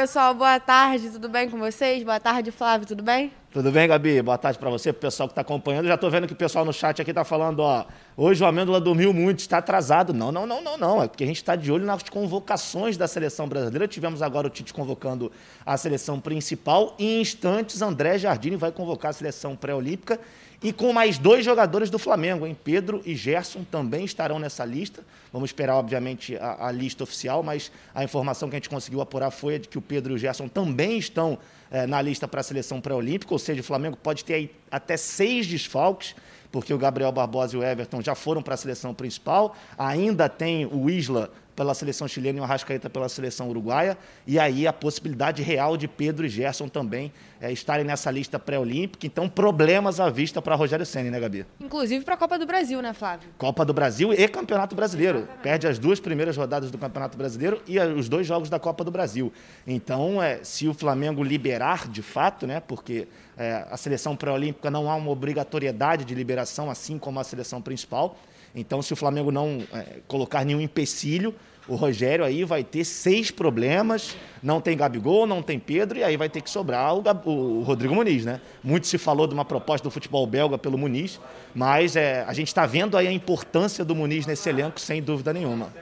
pessoal, boa tarde, tudo bem com vocês? Boa tarde, Flávio, tudo bem? Tudo bem, Gabi? Boa tarde para você, para o pessoal que está acompanhando. Já estou vendo que o pessoal no chat aqui está falando, ó, hoje o Amêndola dormiu muito, está atrasado. Não, não, não, não, não. É porque a gente está de olho nas convocações da seleção brasileira. Tivemos agora o Tite convocando a seleção principal. Em instantes, André Jardine vai convocar a seleção pré-olímpica. E com mais dois jogadores do Flamengo, hein? Pedro e Gerson também estarão nessa lista. Vamos esperar, obviamente, a, a lista oficial, mas a informação que a gente conseguiu apurar foi de que o Pedro e o Gerson também estão é, na lista para a seleção pré-olímpica, ou seja, o Flamengo pode ter aí até seis desfalques, porque o Gabriel Barbosa e o Everton já foram para a seleção principal. Ainda tem o Isla pela seleção chilena e o Arrascaeta pela seleção uruguaia. E aí a possibilidade real de Pedro e Gerson também é, estarem nessa lista pré-olímpica. Então, problemas à vista para Rogério Senna, né, Gabi? Inclusive para a Copa do Brasil, né, Flávio? Copa do Brasil e Campeonato Brasileiro. Exatamente. Perde as duas primeiras rodadas do Campeonato Brasileiro e os dois jogos da Copa do Brasil. Então, é, se o Flamengo liberar de fato, né, porque é, a seleção pré-olímpica não há uma obrigatoriedade de liberação, assim como a seleção principal. Então, se o Flamengo não é, colocar nenhum empecilho, o Rogério aí vai ter seis problemas, não tem Gabigol, não tem Pedro, e aí vai ter que sobrar o, Gab... o Rodrigo Muniz, né? Muito se falou de uma proposta do futebol belga pelo Muniz, mas é, a gente está vendo aí a importância do Muniz nesse elenco, sem dúvida nenhuma.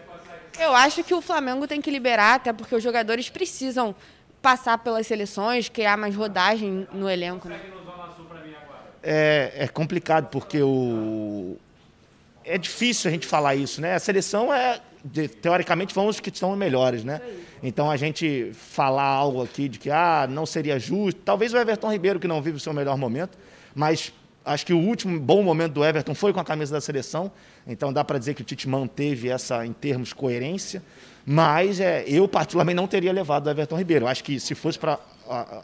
Eu acho que o Flamengo tem que liberar, até porque os jogadores precisam passar pelas seleções, criar mais rodagem no elenco. Né? É, é complicado, porque o, é difícil a gente falar isso, né? A seleção é de, teoricamente vão os que são melhores, né? Então a gente falar algo aqui de que ah, não seria justo, talvez o Everton Ribeiro que não vive o seu melhor momento, mas acho que o último bom momento do Everton foi com a camisa da seleção, então dá para dizer que o Tite manteve essa em termos coerência, mas é, eu particularmente não teria levado o Everton Ribeiro. Acho que se fosse para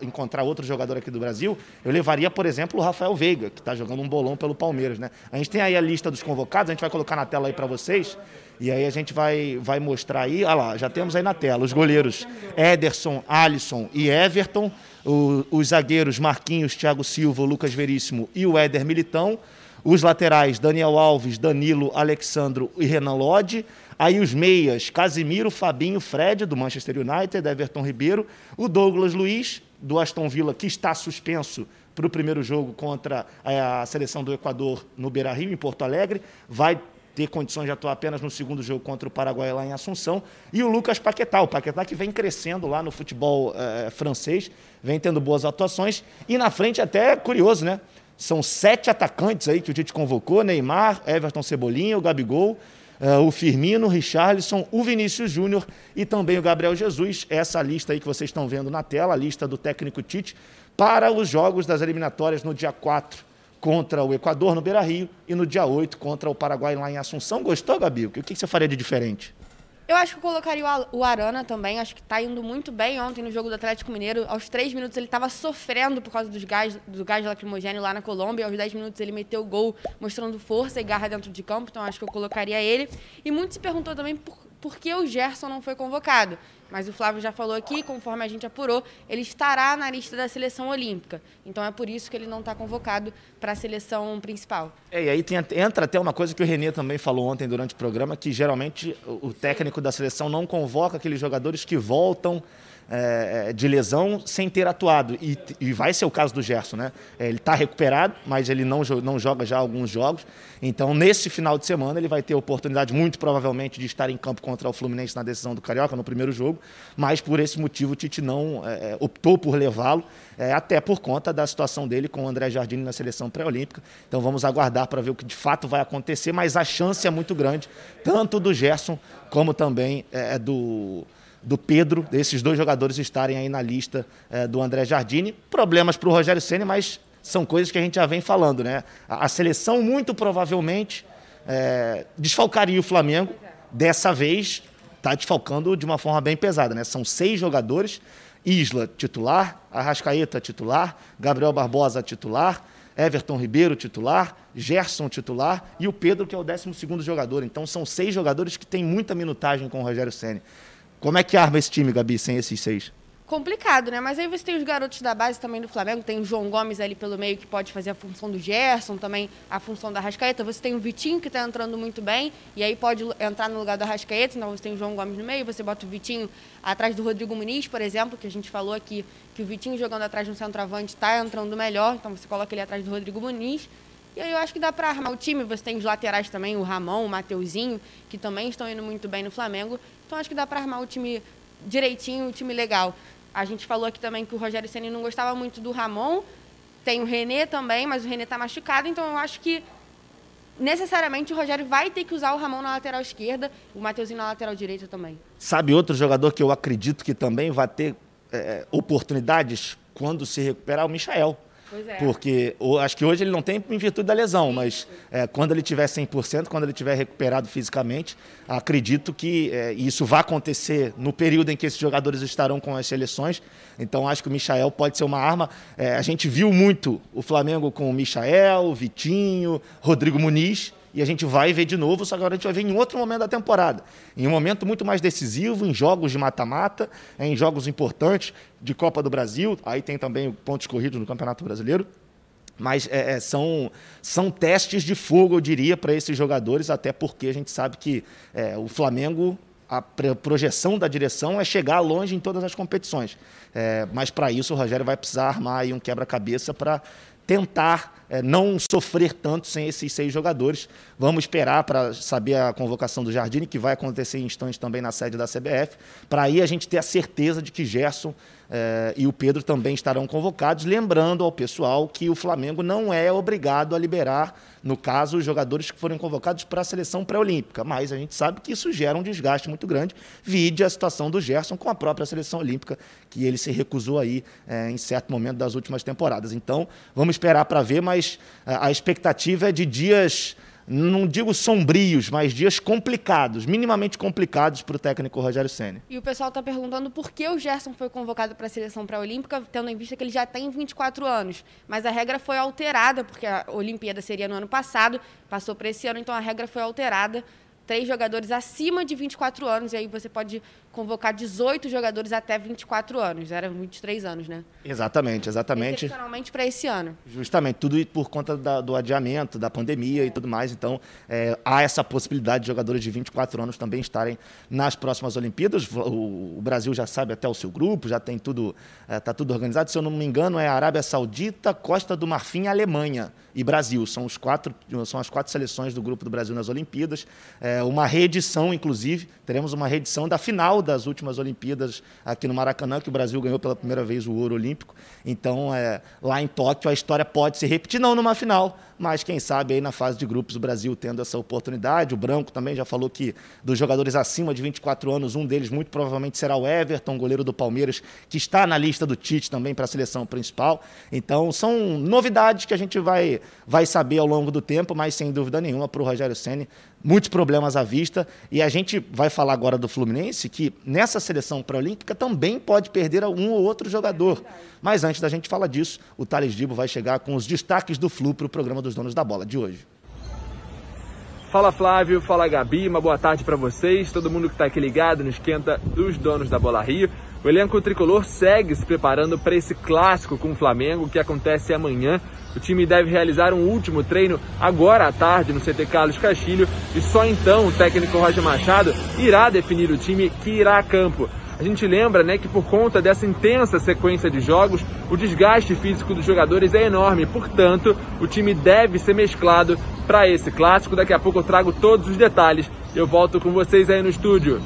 encontrar outro jogador aqui do Brasil, eu levaria, por exemplo, o Rafael Veiga, que está jogando um bolão pelo Palmeiras, né? A gente tem aí a lista dos convocados, a gente vai colocar na tela aí para vocês. E aí a gente vai, vai mostrar aí, olha lá, já temos aí na tela os goleiros Ederson, Alisson e Everton, o, os zagueiros Marquinhos, Thiago Silva, Lucas Veríssimo e o Éder Militão, os laterais Daniel Alves, Danilo, Alexandro e Renan Lodge, aí os meias Casimiro, Fabinho, Fred do Manchester United, Everton Ribeiro, o Douglas Luiz do Aston Villa que está suspenso para o primeiro jogo contra a seleção do Equador no Beira-Rio, em Porto Alegre, vai ter condições de atuar apenas no segundo jogo contra o Paraguai lá em Assunção. E o Lucas Paquetá, o Paquetá que vem crescendo lá no futebol eh, francês, vem tendo boas atuações. E na frente até é curioso, né? São sete atacantes aí que o Tite convocou, Neymar, Everton Cebolinha, o Gabigol, uh, o Firmino, o Richarlison, o Vinícius Júnior e também o Gabriel Jesus. Essa lista aí que vocês estão vendo na tela, a lista do técnico Tite, para os jogos das eliminatórias no dia 4 contra o Equador no Beira Rio e no dia 8 contra o Paraguai lá em Assunção. Gostou, Gabi? O que você faria de diferente? Eu acho que eu colocaria o Arana também. Acho que está indo muito bem ontem no jogo do Atlético Mineiro. Aos três minutos ele estava sofrendo por causa dos gás, do gás lacrimogênio lá na Colômbia. Aos dez minutos ele meteu o gol mostrando força e garra dentro de campo. Então acho que eu colocaria ele. E muito se perguntou também por, por que o Gerson não foi convocado. Mas o Flávio já falou aqui, conforme a gente apurou, ele estará na lista da seleção olímpica. Então é por isso que ele não está convocado para a seleção principal. É, e aí tem, entra até uma coisa que o Renê também falou ontem durante o programa, que geralmente o técnico da seleção não convoca aqueles jogadores que voltam é, é, de lesão sem ter atuado. E, e, vai ser o caso do Gerson, né? É, ele está recuperado, mas ele não, não joga já alguns jogos. Então, nesse final de semana, ele vai ter a oportunidade, muito provavelmente, de estar em campo contra o Fluminense na decisão do Carioca, no primeiro jogo. Mas, por esse motivo, o Tite não é, é optou por levá-lo, é, até por conta da situação dele com o André Jardine na seleção pré-olímpica. Então, vamos aguardar para ver o que de fato vai acontecer. Mas a chance é muito grande, tanto do Gerson como também do do Pedro, desses dois jogadores estarem aí na lista é, do André Jardine. Problemas para o Rogério Senna, mas são coisas que a gente já vem falando, né? A, a seleção muito provavelmente é, desfalcaria o Flamengo. Dessa vez está desfalcando de uma forma bem pesada, né? São seis jogadores. Isla titular, Arrascaeta titular, Gabriel Barbosa titular, Everton Ribeiro titular, Gerson titular e o Pedro que é o 12 segundo jogador. Então são seis jogadores que têm muita minutagem com o Rogério Senna. Como é que arma esse time, Gabi, sem esses seis? complicado, né? Mas aí você tem os garotos da base também do Flamengo, tem o João Gomes ali pelo meio que pode fazer a função do Gerson, também a função da Rascaeta. Você tem o Vitinho que está entrando muito bem e aí pode entrar no lugar do Rascaeta, então você tem o João Gomes no meio, você bota o Vitinho atrás do Rodrigo Muniz, por exemplo, que a gente falou aqui que o Vitinho jogando atrás do centroavante está entrando melhor, então você coloca ele atrás do Rodrigo Muniz. E aí eu acho que dá para armar o time. Você tem os laterais também, o Ramon, o Mateuzinho, que também estão indo muito bem no Flamengo. Então acho que dá para armar o time direitinho, o time legal. A gente falou aqui também que o Rogério Ceni não gostava muito do Ramon. Tem o René também, mas o René está machucado, então eu acho que necessariamente o Rogério vai ter que usar o Ramon na lateral esquerda, o Mateuzinho na lateral direita também. Sabe outro jogador que eu acredito que também vai ter é, oportunidades quando se recuperar? O Michael. É. Porque o, acho que hoje ele não tem em virtude da lesão, mas é, quando ele tiver 100%, quando ele tiver recuperado fisicamente, acredito que é, isso vai acontecer no período em que esses jogadores estarão com as seleções. Então acho que o Michael pode ser uma arma. É, a gente viu muito o Flamengo com o Michael, Vitinho, Rodrigo Muniz e a gente vai ver de novo, só que agora a gente vai ver em outro momento da temporada. Em um momento muito mais decisivo, em jogos de mata-mata, em jogos importantes de Copa do Brasil. Aí tem também pontos corridos no Campeonato Brasileiro. Mas é, é, são, são testes de fogo, eu diria, para esses jogadores, até porque a gente sabe que é, o Flamengo, a projeção da direção é chegar longe em todas as competições. É, mas para isso o Rogério vai precisar armar um quebra-cabeça para tentar é, não sofrer tanto sem esses seis jogadores. Vamos esperar para saber a convocação do Jardine, que vai acontecer em instantes também na sede da CBF, para aí a gente ter a certeza de que Gerson é, e o Pedro também estarão convocados, lembrando ao pessoal que o Flamengo não é obrigado a liberar, no caso, os jogadores que forem convocados para a seleção pré-olímpica, mas a gente sabe que isso gera um desgaste muito grande, vide a situação do Gerson com a própria seleção olímpica, que ele se recusou aí é, em certo momento das últimas temporadas. Então, vamos esperar para ver, mas é, a expectativa é de dias não digo sombrios, mas dias complicados, minimamente complicados para o técnico Rogério Senna. E o pessoal está perguntando por que o Gerson foi convocado para a seleção pré-olímpica, tendo em vista que ele já tem 24 anos. Mas a regra foi alterada, porque a Olimpíada seria no ano passado, passou para esse ano, então a regra foi alterada três jogadores acima de 24 anos, e aí você pode convocar 18 jogadores até 24 anos. Era 23 anos, né? Exatamente, exatamente. Excepcionalmente para esse ano. Justamente, tudo por conta da, do adiamento, da pandemia é. e tudo mais. Então, é, há essa possibilidade de jogadores de 24 anos também estarem nas próximas Olimpíadas. O, o Brasil já sabe até o seu grupo, já tem tudo, está é, tá tudo organizado. Se eu não me engano, é Arábia Saudita, Costa do Marfim Alemanha e Brasil. São, os quatro, são as quatro seleções do grupo do Brasil nas Olimpíadas. É, uma reedição, inclusive, teremos uma reedição da final das últimas Olimpíadas aqui no Maracanã, que o Brasil ganhou pela primeira vez o ouro olímpico. Então, é, lá em Tóquio, a história pode se repetir, não numa final, mas quem sabe aí na fase de grupos o Brasil tendo essa oportunidade. O Branco também já falou que dos jogadores acima de 24 anos, um deles muito provavelmente será o Everton, goleiro do Palmeiras, que está na lista do Tite também para a seleção principal. Então, são novidades que a gente vai, vai saber ao longo do tempo, mas sem dúvida nenhuma para o Rogério Ceni muitos problemas à vista. E a gente vai falar agora do Fluminense, que nessa seleção pré-olímpica também pode perder um ou outro jogador. Mas antes da gente falar disso, o Thales Dibo vai chegar com os destaques do Flu para o programa dos donos da bola de hoje. Fala Flávio, fala Gabi, uma boa tarde para vocês, todo mundo que está aqui ligado no esquenta dos donos da Bola Rio. O elenco tricolor segue se preparando para esse clássico com o Flamengo que acontece amanhã o time deve realizar um último treino agora à tarde no CT Carlos Castilho e só então o técnico Roger Machado irá definir o time que irá a campo. A gente lembra né, que por conta dessa intensa sequência de jogos, o desgaste físico dos jogadores é enorme, portanto, o time deve ser mesclado para esse clássico. Daqui a pouco eu trago todos os detalhes. Eu volto com vocês aí no estúdio.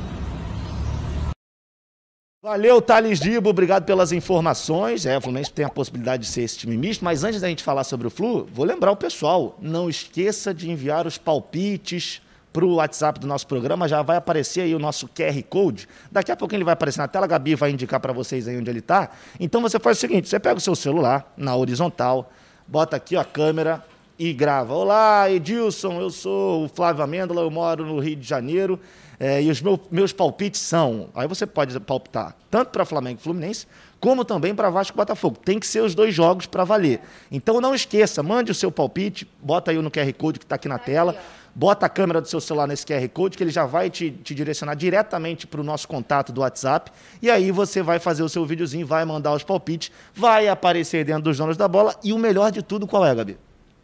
Valeu, Thales Dibo, obrigado pelas informações. É, o Fluminense tem a possibilidade de ser esse time misto, mas antes da gente falar sobre o Flu, vou lembrar o pessoal, não esqueça de enviar os palpites para o WhatsApp do nosso programa, já vai aparecer aí o nosso QR Code. Daqui a pouco ele vai aparecer na tela, a Gabi vai indicar para vocês aí onde ele está. Então você faz o seguinte, você pega o seu celular na horizontal, bota aqui a câmera, e grava. Olá, Edilson, eu sou o Flávio Amêndola, eu moro no Rio de Janeiro. É, e os meu, meus palpites são. Aí você pode palpitar tanto para Flamengo e Fluminense, como também para Vasco e Botafogo. Tem que ser os dois jogos para valer. Então não esqueça, mande o seu palpite, bota aí no QR Code que está aqui na tela, bota a câmera do seu celular nesse QR Code, que ele já vai te, te direcionar diretamente para o nosso contato do WhatsApp. E aí você vai fazer o seu videozinho, vai mandar os palpites, vai aparecer dentro dos donos da bola. E o melhor de tudo, qual é, Gabi?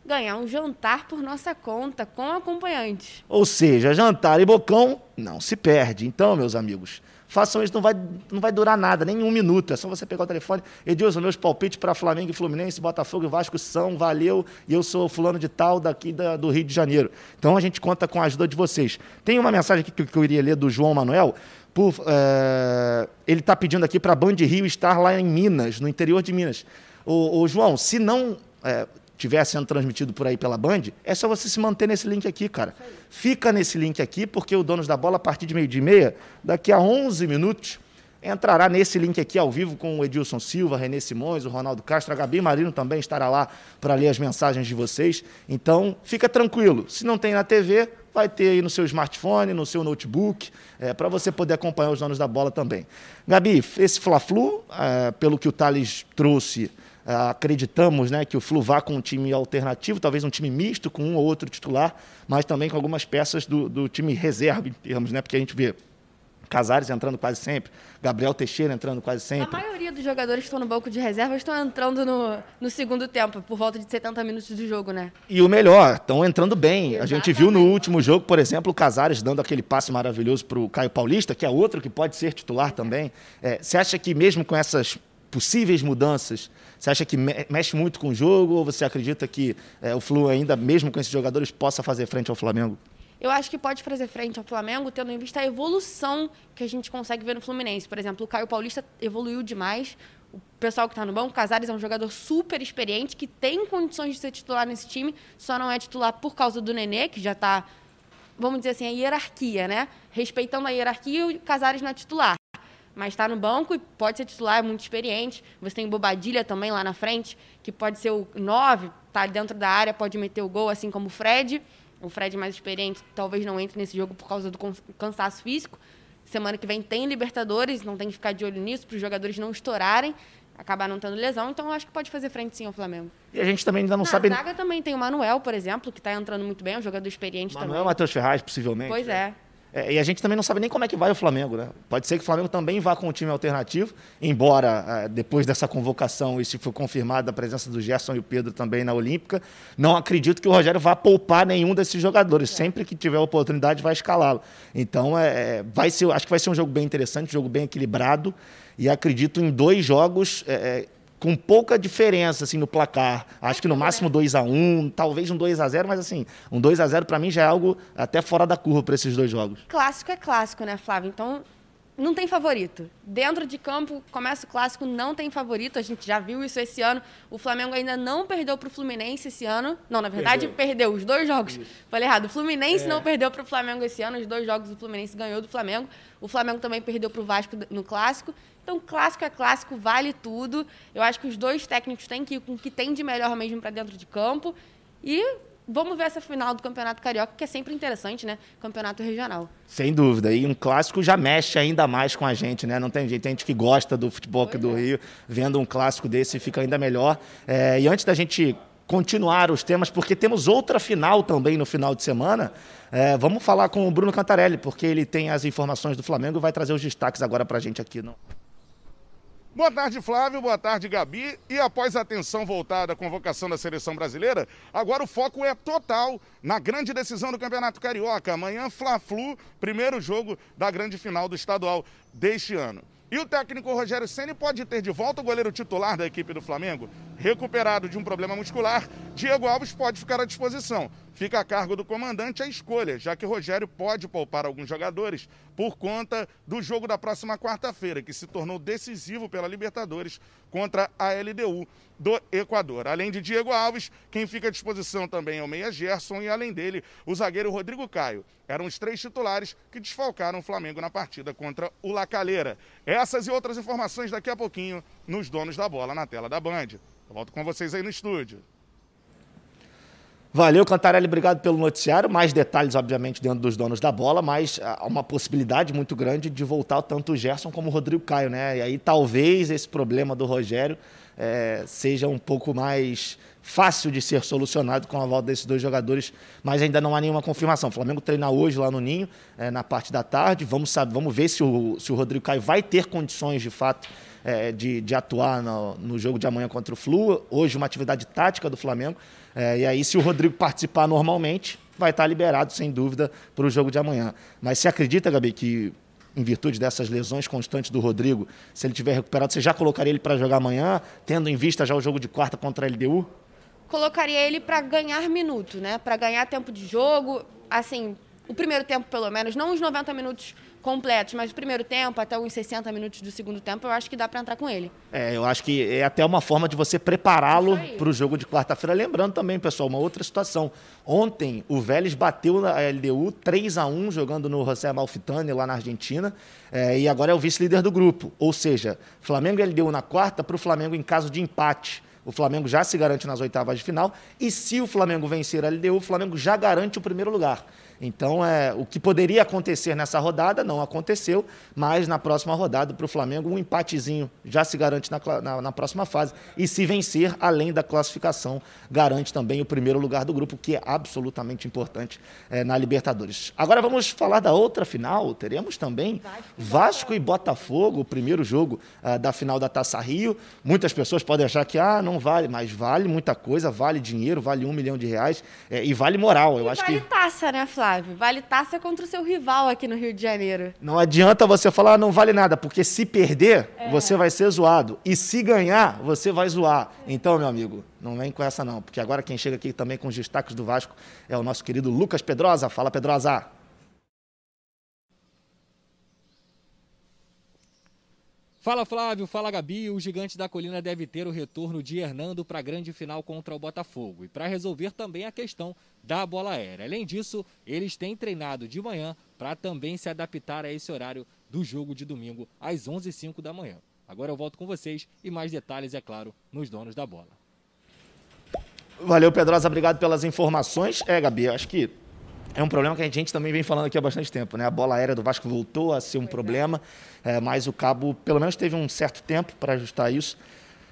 ganhar um jantar por nossa conta com acompanhantes. Ou seja, jantar e bocão não se perde. Então, meus amigos, façam isso, não vai, não vai durar nada, nem um minuto. É só você pegar o telefone. Edilson, meus palpites para Flamengo e Fluminense, Botafogo e Vasco são, valeu, e eu sou fulano de tal daqui da, do Rio de Janeiro. Então a gente conta com a ajuda de vocês. Tem uma mensagem aqui que, que eu iria ler do João Manuel. Por, é, ele está pedindo aqui para a Band Rio estar lá em Minas, no interior de Minas. O, João, se não. É, estiver sendo transmitido por aí pela Band, é só você se manter nesse link aqui, cara. Fica nesse link aqui, porque o Donos da Bola, a partir de meio-dia e meia, daqui a 11 minutos, entrará nesse link aqui ao vivo com o Edilson Silva, Renê Simões, o Ronaldo Castro, a Gabi Marino também estará lá para ler as mensagens de vocês. Então, fica tranquilo. Se não tem na TV, vai ter aí no seu smartphone, no seu notebook, é, para você poder acompanhar os donos da bola também. Gabi, esse Fla-Flu, é, pelo que o Thales trouxe, acreditamos né, que o Flu vá com um time alternativo, talvez um time misto com um ou outro titular, mas também com algumas peças do, do time reserva, em termos, né, porque a gente vê Casares entrando quase sempre, Gabriel Teixeira entrando quase sempre. A maioria dos jogadores que estão no banco de reserva estão entrando no, no segundo tempo, por volta de 70 minutos do jogo, né? E o melhor, estão entrando bem. Exatamente. A gente viu no último jogo, por exemplo, o Casares dando aquele passe maravilhoso para o Caio Paulista, que é outro que pode ser titular também. É, você acha que mesmo com essas possíveis mudanças, você acha que mexe muito com o jogo ou você acredita que é, o Flu ainda, mesmo com esses jogadores, possa fazer frente ao Flamengo? Eu acho que pode fazer frente ao Flamengo, tendo em vista a evolução que a gente consegue ver no Fluminense. Por exemplo, o Caio Paulista evoluiu demais. O pessoal que está no banco, o Casares é um jogador super experiente, que tem condições de ser titular nesse time, só não é titular por causa do Nenê, que já está, vamos dizer assim, a hierarquia, né? Respeitando a hierarquia, o Casares não é titular mas está no banco e pode ser titular, é muito experiente. Você tem Bobadilha também lá na frente, que pode ser o 9, está dentro da área, pode meter o gol, assim como o Fred. O Fred mais experiente talvez não entre nesse jogo por causa do cansaço físico. Semana que vem tem Libertadores, não tem que ficar de olho nisso para os jogadores não estourarem, acabar não tendo lesão. Então, eu acho que pode fazer frente sim ao Flamengo. E a gente também ainda não Na sabe. Na zaga também tem o Manuel, por exemplo, que está entrando muito bem, é um jogador experiente Manuel, também. Manuel Matheus Ferraz, possivelmente. Pois é. É, e a gente também não sabe nem como é que vai o Flamengo, né? Pode ser que o Flamengo também vá com um time alternativo, embora é, depois dessa convocação e se for confirmada a presença do Gerson e o Pedro também na Olímpica, não acredito que o Rogério vá poupar nenhum desses jogadores. É. Sempre que tiver oportunidade, vai escalá-lo. Então, é, é, vai ser, acho que vai ser um jogo bem interessante, um jogo bem equilibrado. E acredito em dois jogos é, é com pouca diferença assim no placar. Acho que no máximo 2 a 1 um, talvez um 2 a 0 mas assim, um 2 a 0 para mim já é algo até fora da curva para esses dois jogos. Clássico é clássico, né, Flávio? Então, não tem favorito. Dentro de campo, começa o clássico, não tem favorito. A gente já viu isso esse ano. O Flamengo ainda não perdeu para o Fluminense esse ano. Não, na verdade, perdeu, perdeu os dois jogos. Isso. Falei errado. O Fluminense é. não perdeu para o Flamengo esse ano. Os dois jogos o Fluminense ganhou do Flamengo. O Flamengo também perdeu para o Vasco no clássico. Então, clássico é clássico, vale tudo. Eu acho que os dois técnicos têm que ir com o que tem de melhor mesmo para dentro de campo. E Vamos ver essa final do Campeonato Carioca, que é sempre interessante, né? Campeonato regional. Sem dúvida. E um clássico já mexe ainda mais com a gente, né? Não tem jeito. Tem gente que gosta do futebol aqui do é. Rio, vendo um clássico desse fica ainda melhor. É, e antes da gente continuar os temas, porque temos outra final também no final de semana. É, vamos falar com o Bruno Cantarelli, porque ele tem as informações do Flamengo e vai trazer os destaques agora para a gente aqui. Não? Boa tarde, Flávio. Boa tarde, Gabi. E após a atenção voltada à convocação da seleção brasileira, agora o foco é total na grande decisão do Campeonato Carioca. Amanhã, Fla-Flu, primeiro jogo da grande final do estadual deste ano. E o técnico Rogério Ceni pode ter de volta o goleiro titular da equipe do Flamengo, recuperado de um problema muscular. Diego Alves pode ficar à disposição fica a cargo do comandante a escolha, já que Rogério pode poupar alguns jogadores por conta do jogo da próxima quarta-feira, que se tornou decisivo pela Libertadores contra a LDU do Equador. Além de Diego Alves, quem fica à disposição também é o Meia Gerson e, além dele, o zagueiro Rodrigo Caio. Eram os três titulares que desfalcaram o Flamengo na partida contra o Lacalheira. Essas e outras informações daqui a pouquinho nos donos da bola na tela da Band. Eu volto com vocês aí no estúdio. Valeu, Cantarelli, obrigado pelo noticiário. Mais detalhes, obviamente, dentro dos donos da bola, mas há uma possibilidade muito grande de voltar tanto o Gerson como o Rodrigo Caio, né? E aí talvez esse problema do Rogério é, seja um pouco mais fácil de ser solucionado com a volta desses dois jogadores, mas ainda não há nenhuma confirmação. O Flamengo treina hoje lá no Ninho, é, na parte da tarde. Vamos, saber, vamos ver se o, se o Rodrigo Caio vai ter condições, de fato, é, de, de, atuar no, no, jogo de amanhã contra o Flu. Hoje, uma atividade tática do Flamengo. É, e aí, se o Rodrigo participar normalmente, vai estar liberado, sem dúvida, para o jogo de amanhã. Mas você acredita, Gabi, que em virtude dessas lesões constantes do Rodrigo, se ele tiver recuperado, você já colocaria ele para jogar amanhã, tendo em vista já o jogo de quarta contra a LDU? Colocaria ele para ganhar minuto, né? Para ganhar tempo de jogo. Assim, o primeiro tempo, pelo menos, não os 90 minutos completos, mas o primeiro tempo, até uns 60 minutos do segundo tempo, eu acho que dá para entrar com ele. É, eu acho que é até uma forma de você prepará-lo para o jogo de quarta-feira. Lembrando também, pessoal, uma outra situação. Ontem, o Vélez bateu na LDU 3 a 1 jogando no José Malfitani, lá na Argentina, é, e agora é o vice-líder do grupo. Ou seja, Flamengo e LDU na quarta, para o Flamengo em caso de empate. O Flamengo já se garante nas oitavas de final. E se o Flamengo vencer a LDU, o Flamengo já garante o primeiro lugar. Então, é, o que poderia acontecer nessa rodada não aconteceu, mas na próxima rodada, para o Flamengo, um empatezinho já se garante na, na, na, próxima fase. E se vencer, além da classificação, garante também o primeiro lugar do grupo, que é absolutamente importante é, na Libertadores. Agora vamos falar da outra final. Teremos também Vasco, e Botafogo, o primeiro jogo uh, da final da Taça Rio. Muitas pessoas podem achar que ah, não vale, mas vale muita coisa, vale dinheiro, vale um milhão de reais é, e vale moral. Eu e acho vale que. taça, né, Flávio? Flávio. Vale taça contra o seu rival aqui no Rio de Janeiro. Não adianta você falar, não vale nada, porque se perder, é. você vai ser zoado. E se ganhar, você vai zoar. Então, meu amigo, não vem com essa não, porque agora quem chega aqui também com os destaques do Vasco é o nosso querido Lucas Pedrosa. Fala, Pedrosa. Fala Flávio, fala Gabi. O Gigante da Colina deve ter o retorno de Hernando para a grande final contra o Botafogo e para resolver também a questão da bola aérea. Além disso, eles têm treinado de manhã para também se adaptar a esse horário do jogo de domingo às 11h05 da manhã. Agora eu volto com vocês e mais detalhes, é claro, nos donos da bola. Valeu, Pedrosa. Obrigado pelas informações. É, Gabi, acho que é um problema que a gente também vem falando aqui há bastante tempo, né? A bola aérea do Vasco voltou a ser um é. problema. É, mas o Cabo, pelo menos, teve um certo tempo para ajustar isso.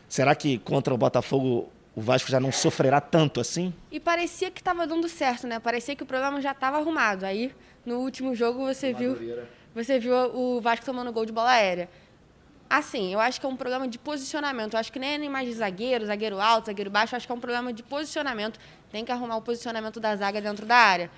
Será que contra o Botafogo o Vasco já não sofrerá tanto assim? E parecia que estava dando certo, né? Parecia que o problema já estava arrumado. Aí, no último jogo, você viu, você viu o Vasco tomando gol de bola aérea. Assim, eu acho que é um problema de posicionamento. Eu acho que nem mais de zagueiro, zagueiro alto, zagueiro baixo. Eu acho que é um problema de posicionamento. Tem que arrumar o posicionamento da zaga dentro da área.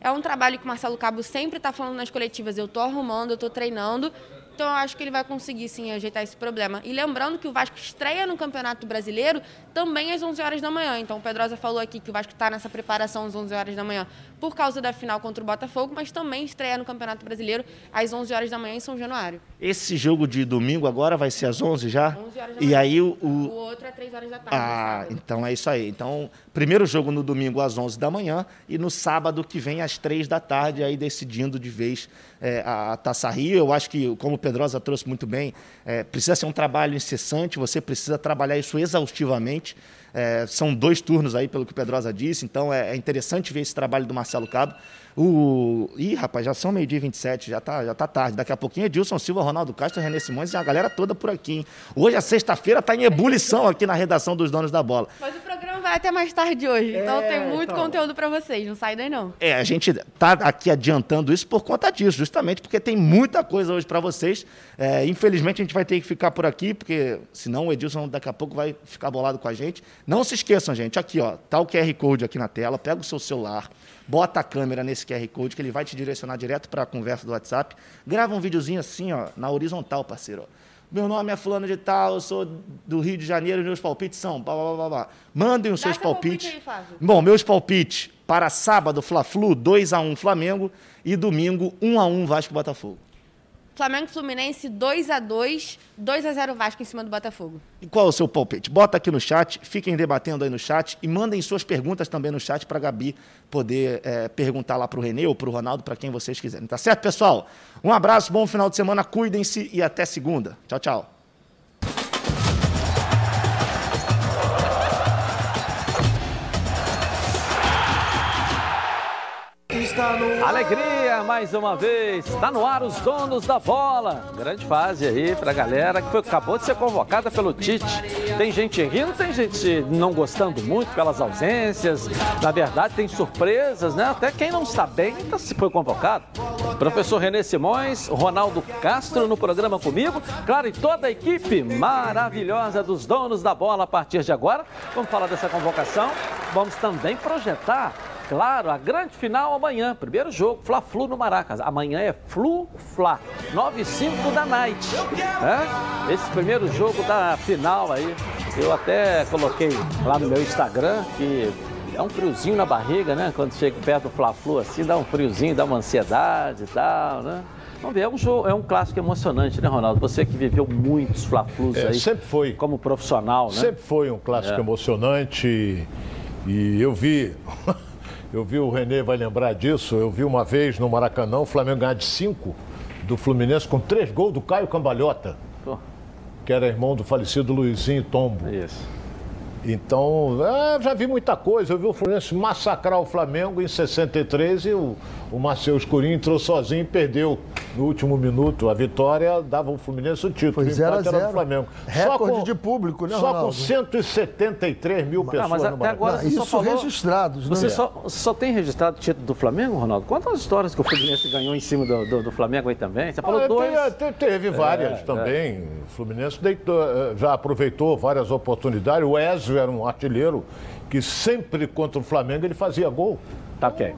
É um trabalho que o Marcelo Cabo sempre está falando nas coletivas. Eu estou arrumando, eu estou treinando. Então eu acho que ele vai conseguir sim ajeitar esse problema. E lembrando que o Vasco estreia no Campeonato Brasileiro também às 11 horas da manhã. Então o Pedrosa falou aqui que o Vasco está nessa preparação às 11 horas da manhã por causa da final contra o Botafogo, mas também estreia no Campeonato Brasileiro às 11 horas da manhã em São Januário. Esse jogo de domingo agora vai ser às 11 já? 11 horas da e manhã. aí o, o... outro é 3 horas da tarde. Ah, então é isso aí. Então, primeiro jogo no domingo às 11 da manhã e no sábado que vem às 3 da tarde, aí decidindo de vez é, a, a Taça Rio. Eu acho que, como o Pedrosa trouxe muito bem, é, precisa ser um trabalho incessante, você precisa trabalhar isso exaustivamente. É, são dois turnos aí, pelo que o Pedrosa disse, então é, é interessante ver esse trabalho do Marcelo Cabo. O... Ih, rapaz, já são meio-dia 27, já tá, já tá tarde. Daqui a pouquinho Edilson Silva, Ronaldo Castro, René Simões e a galera toda por aqui. Hein? Hoje, a sexta-feira, tá em ebulição aqui na redação dos Donos da Bola. Mas o programa vai até mais tarde hoje, então é, tem muito então... conteúdo para vocês, não sai daí não. É, a gente tá aqui adiantando isso por conta disso, justamente porque tem muita coisa hoje para vocês. É, infelizmente, a gente vai ter que ficar por aqui, porque senão o Edilson daqui a pouco vai ficar bolado com a gente. Não se esqueçam, gente, aqui, ó, tá o QR Code aqui na tela, pega o seu celular, bota a câmera nesse QR Code que ele vai te direcionar direto para a conversa do WhatsApp. Grava um videozinho assim, ó, na horizontal, parceiro. Meu nome é fulano de tal, eu sou do Rio de Janeiro, meus palpites são... Blá, blá, blá, blá. Mandem os Dá seus palpites. Aí, Bom, meus palpites para sábado, Fla-Flu, 2x1 Flamengo e domingo, 1x1 Vasco Botafogo. Flamengo Fluminense 2 a 2 2 a 0 Vasco em cima do Botafogo. E qual é o seu palpite? Bota aqui no chat, fiquem debatendo aí no chat e mandem suas perguntas também no chat para a Gabi poder é, perguntar lá para o Renê ou para o Ronaldo, para quem vocês quiserem. Tá certo, pessoal? Um abraço, bom final de semana, cuidem-se e até segunda. Tchau, tchau. Alegria mais uma vez. Está no ar os donos da bola. Grande fase aí pra galera que foi, acabou de ser convocada pelo Tite. Tem gente rindo, tem gente não gostando muito pelas ausências. Na verdade, tem surpresas, né? Até quem não está bem tá, se foi convocado. Professor Renê Simões, Ronaldo Castro no programa comigo. Claro, e toda a equipe maravilhosa dos donos da bola a partir de agora. Vamos falar dessa convocação. Vamos também projetar Claro, a grande final amanhã. Primeiro jogo, Fla-Flu no Maracas. Amanhã é Flu-Fla, 9 e 5 da Night. É? Esse primeiro jogo da final aí, eu até coloquei lá no meu Instagram que é um friozinho na barriga, né? Quando chega perto do Fla-Flu assim, dá um friozinho, dá uma ansiedade e tal, né? Vamos ver, é um, jogo, é um clássico emocionante, né, Ronaldo? Você que viveu muitos Fla-Flus é, aí. Sempre foi. Como profissional, né? Sempre foi um clássico é. emocionante. E eu vi Eu vi o Renê vai lembrar disso. Eu vi uma vez no Maracanã o Flamengo ganhar de 5 do Fluminense com três gols do Caio Cambalhota, que era irmão do falecido Luizinho Tombo. Isso. Então, é, já vi muita coisa. Eu vi o Fluminense massacrar o Flamengo em 63 e o, o Marcelo Escurinho entrou sozinho e perdeu no último minuto. A vitória dava o Fluminense o título. Foi 0 a 0 Flamengo. Recorde com, de público, né, Só Ronaldo? com 173 mil pessoas mas até agora Não, Isso falou... registrados, né? Você só, só tem registrado o título do Flamengo, Ronaldo? Quantas histórias que o Fluminense ganhou em cima do, do, do Flamengo aí também? Você falou ah, dois. Teve, teve várias é, também. É. O Fluminense deitou, eh, já aproveitou várias oportunidades. O Ezio era um artilheiro que sempre contra o Flamengo ele fazia gol. Tá ok.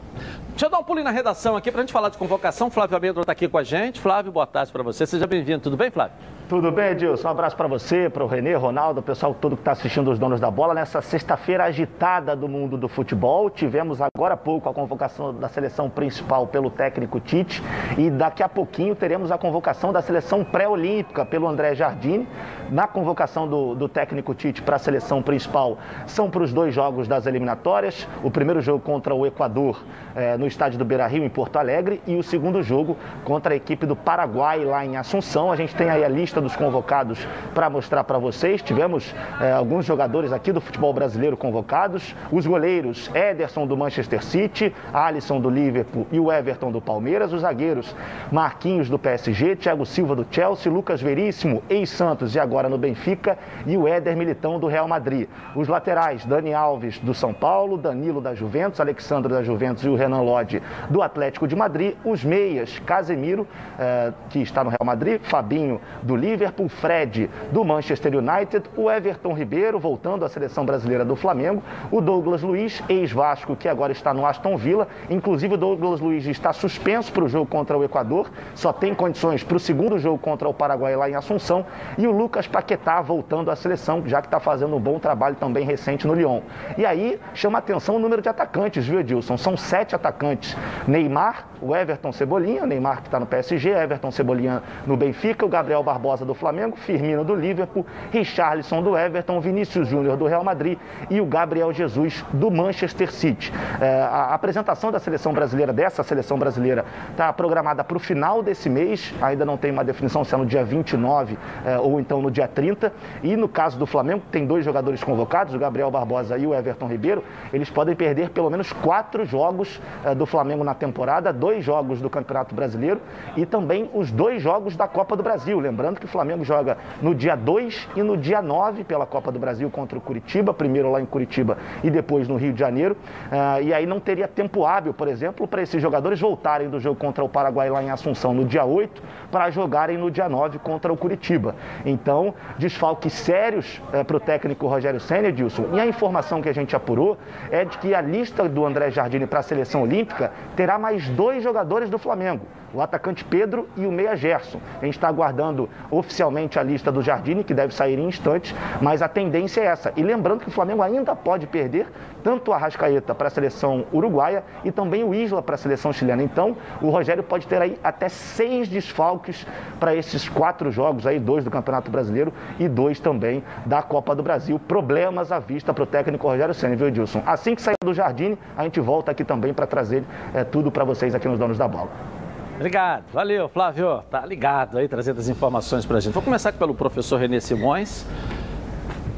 Deixa eu dar um pulo na redação aqui para a gente falar de convocação. Flávio Abedro está aqui com a gente. Flávio, boa tarde para você. Seja bem-vindo. Tudo bem, Flávio? Tudo bem, Edilson? Um abraço para você, para o Renê, Ronaldo, o pessoal todo que está assistindo os donos da bola. Nessa sexta-feira agitada do mundo do futebol, tivemos agora há pouco a convocação da seleção principal pelo técnico Tite e daqui a pouquinho teremos a convocação da seleção pré-olímpica pelo André Jardine. Na convocação do, do técnico Tite para a seleção principal são para os dois jogos das eliminatórias. O primeiro jogo contra o Equador eh, no estádio do Beira Rio, em Porto Alegre, e o segundo jogo contra a equipe do Paraguai, lá em Assunção. A gente tem aí a lista dos convocados para mostrar para vocês. Tivemos é, alguns jogadores aqui do futebol brasileiro convocados. Os goleiros Ederson do Manchester City, Alisson do Liverpool e o Everton do Palmeiras. Os zagueiros Marquinhos do PSG, Thiago Silva do Chelsea, Lucas Veríssimo, ex-Santos e agora no Benfica e o Éder Militão do Real Madrid. Os laterais Dani Alves do São Paulo, Danilo da Juventus, Alexandre da Juventus e o Renan Lodge do Atlético de Madrid. Os meias Casemiro, eh, que está no Real Madrid, Fabinho do Liverpool Fred do Manchester United, o Everton Ribeiro, voltando à seleção brasileira do Flamengo, o Douglas Luiz, ex-Vasco, que agora está no Aston Villa. Inclusive, o Douglas Luiz está suspenso para o jogo contra o Equador, só tem condições para o segundo jogo contra o Paraguai lá em Assunção. E o Lucas Paquetá voltando à seleção, já que está fazendo um bom trabalho também recente no Lyon. E aí chama atenção o número de atacantes, viu, Edilson? São sete atacantes: Neymar, o Everton Cebolinha, Neymar que está no PSG, Everton Cebolinha no Benfica, o Gabriel Barbosa do Flamengo, Firmino do Liverpool, Richarlison do Everton, Vinícius Júnior do Real Madrid e o Gabriel Jesus do Manchester City. É, a apresentação da seleção brasileira, dessa seleção brasileira, está programada para o final desse mês, ainda não tem uma definição se é no dia 29 é, ou então no dia 30. E no caso do Flamengo, tem dois jogadores convocados, o Gabriel Barbosa e o Everton Ribeiro, eles podem perder pelo menos quatro jogos é, do Flamengo na temporada, dois jogos do Campeonato Brasileiro e também os dois jogos da Copa do Brasil. Lembrando que o Flamengo joga no dia 2 e no dia 9 pela Copa do Brasil contra o Curitiba, primeiro lá em Curitiba e depois no Rio de Janeiro. Uh, e aí não teria tempo hábil, por exemplo, para esses jogadores voltarem do jogo contra o Paraguai lá em Assunção no dia 8 para jogarem no dia 9 contra o Curitiba. Então, desfalques sérios uh, para o técnico Rogério Senna, Edilson. E a informação que a gente apurou é de que a lista do André Jardine para a seleção olímpica terá mais dois jogadores do Flamengo o atacante Pedro e o meia Gerson. A gente está aguardando oficialmente a lista do Jardine, que deve sair em instantes, mas a tendência é essa. E lembrando que o Flamengo ainda pode perder tanto o Arrascaeta para a seleção uruguaia e também o Isla para a seleção chilena. Então, o Rogério pode ter aí até seis desfalques para esses quatro jogos aí, dois do Campeonato Brasileiro e dois também da Copa do Brasil. Problemas à vista para o técnico Rogério Senna, viu, Edilson? Assim que sair do Jardine, a gente volta aqui também para trazer é, tudo para vocês aqui nos Donos da Bola. Obrigado, valeu, Flávio. Tá ligado aí, trazendo as informações para a gente. Vou começar pelo professor Renê Simões.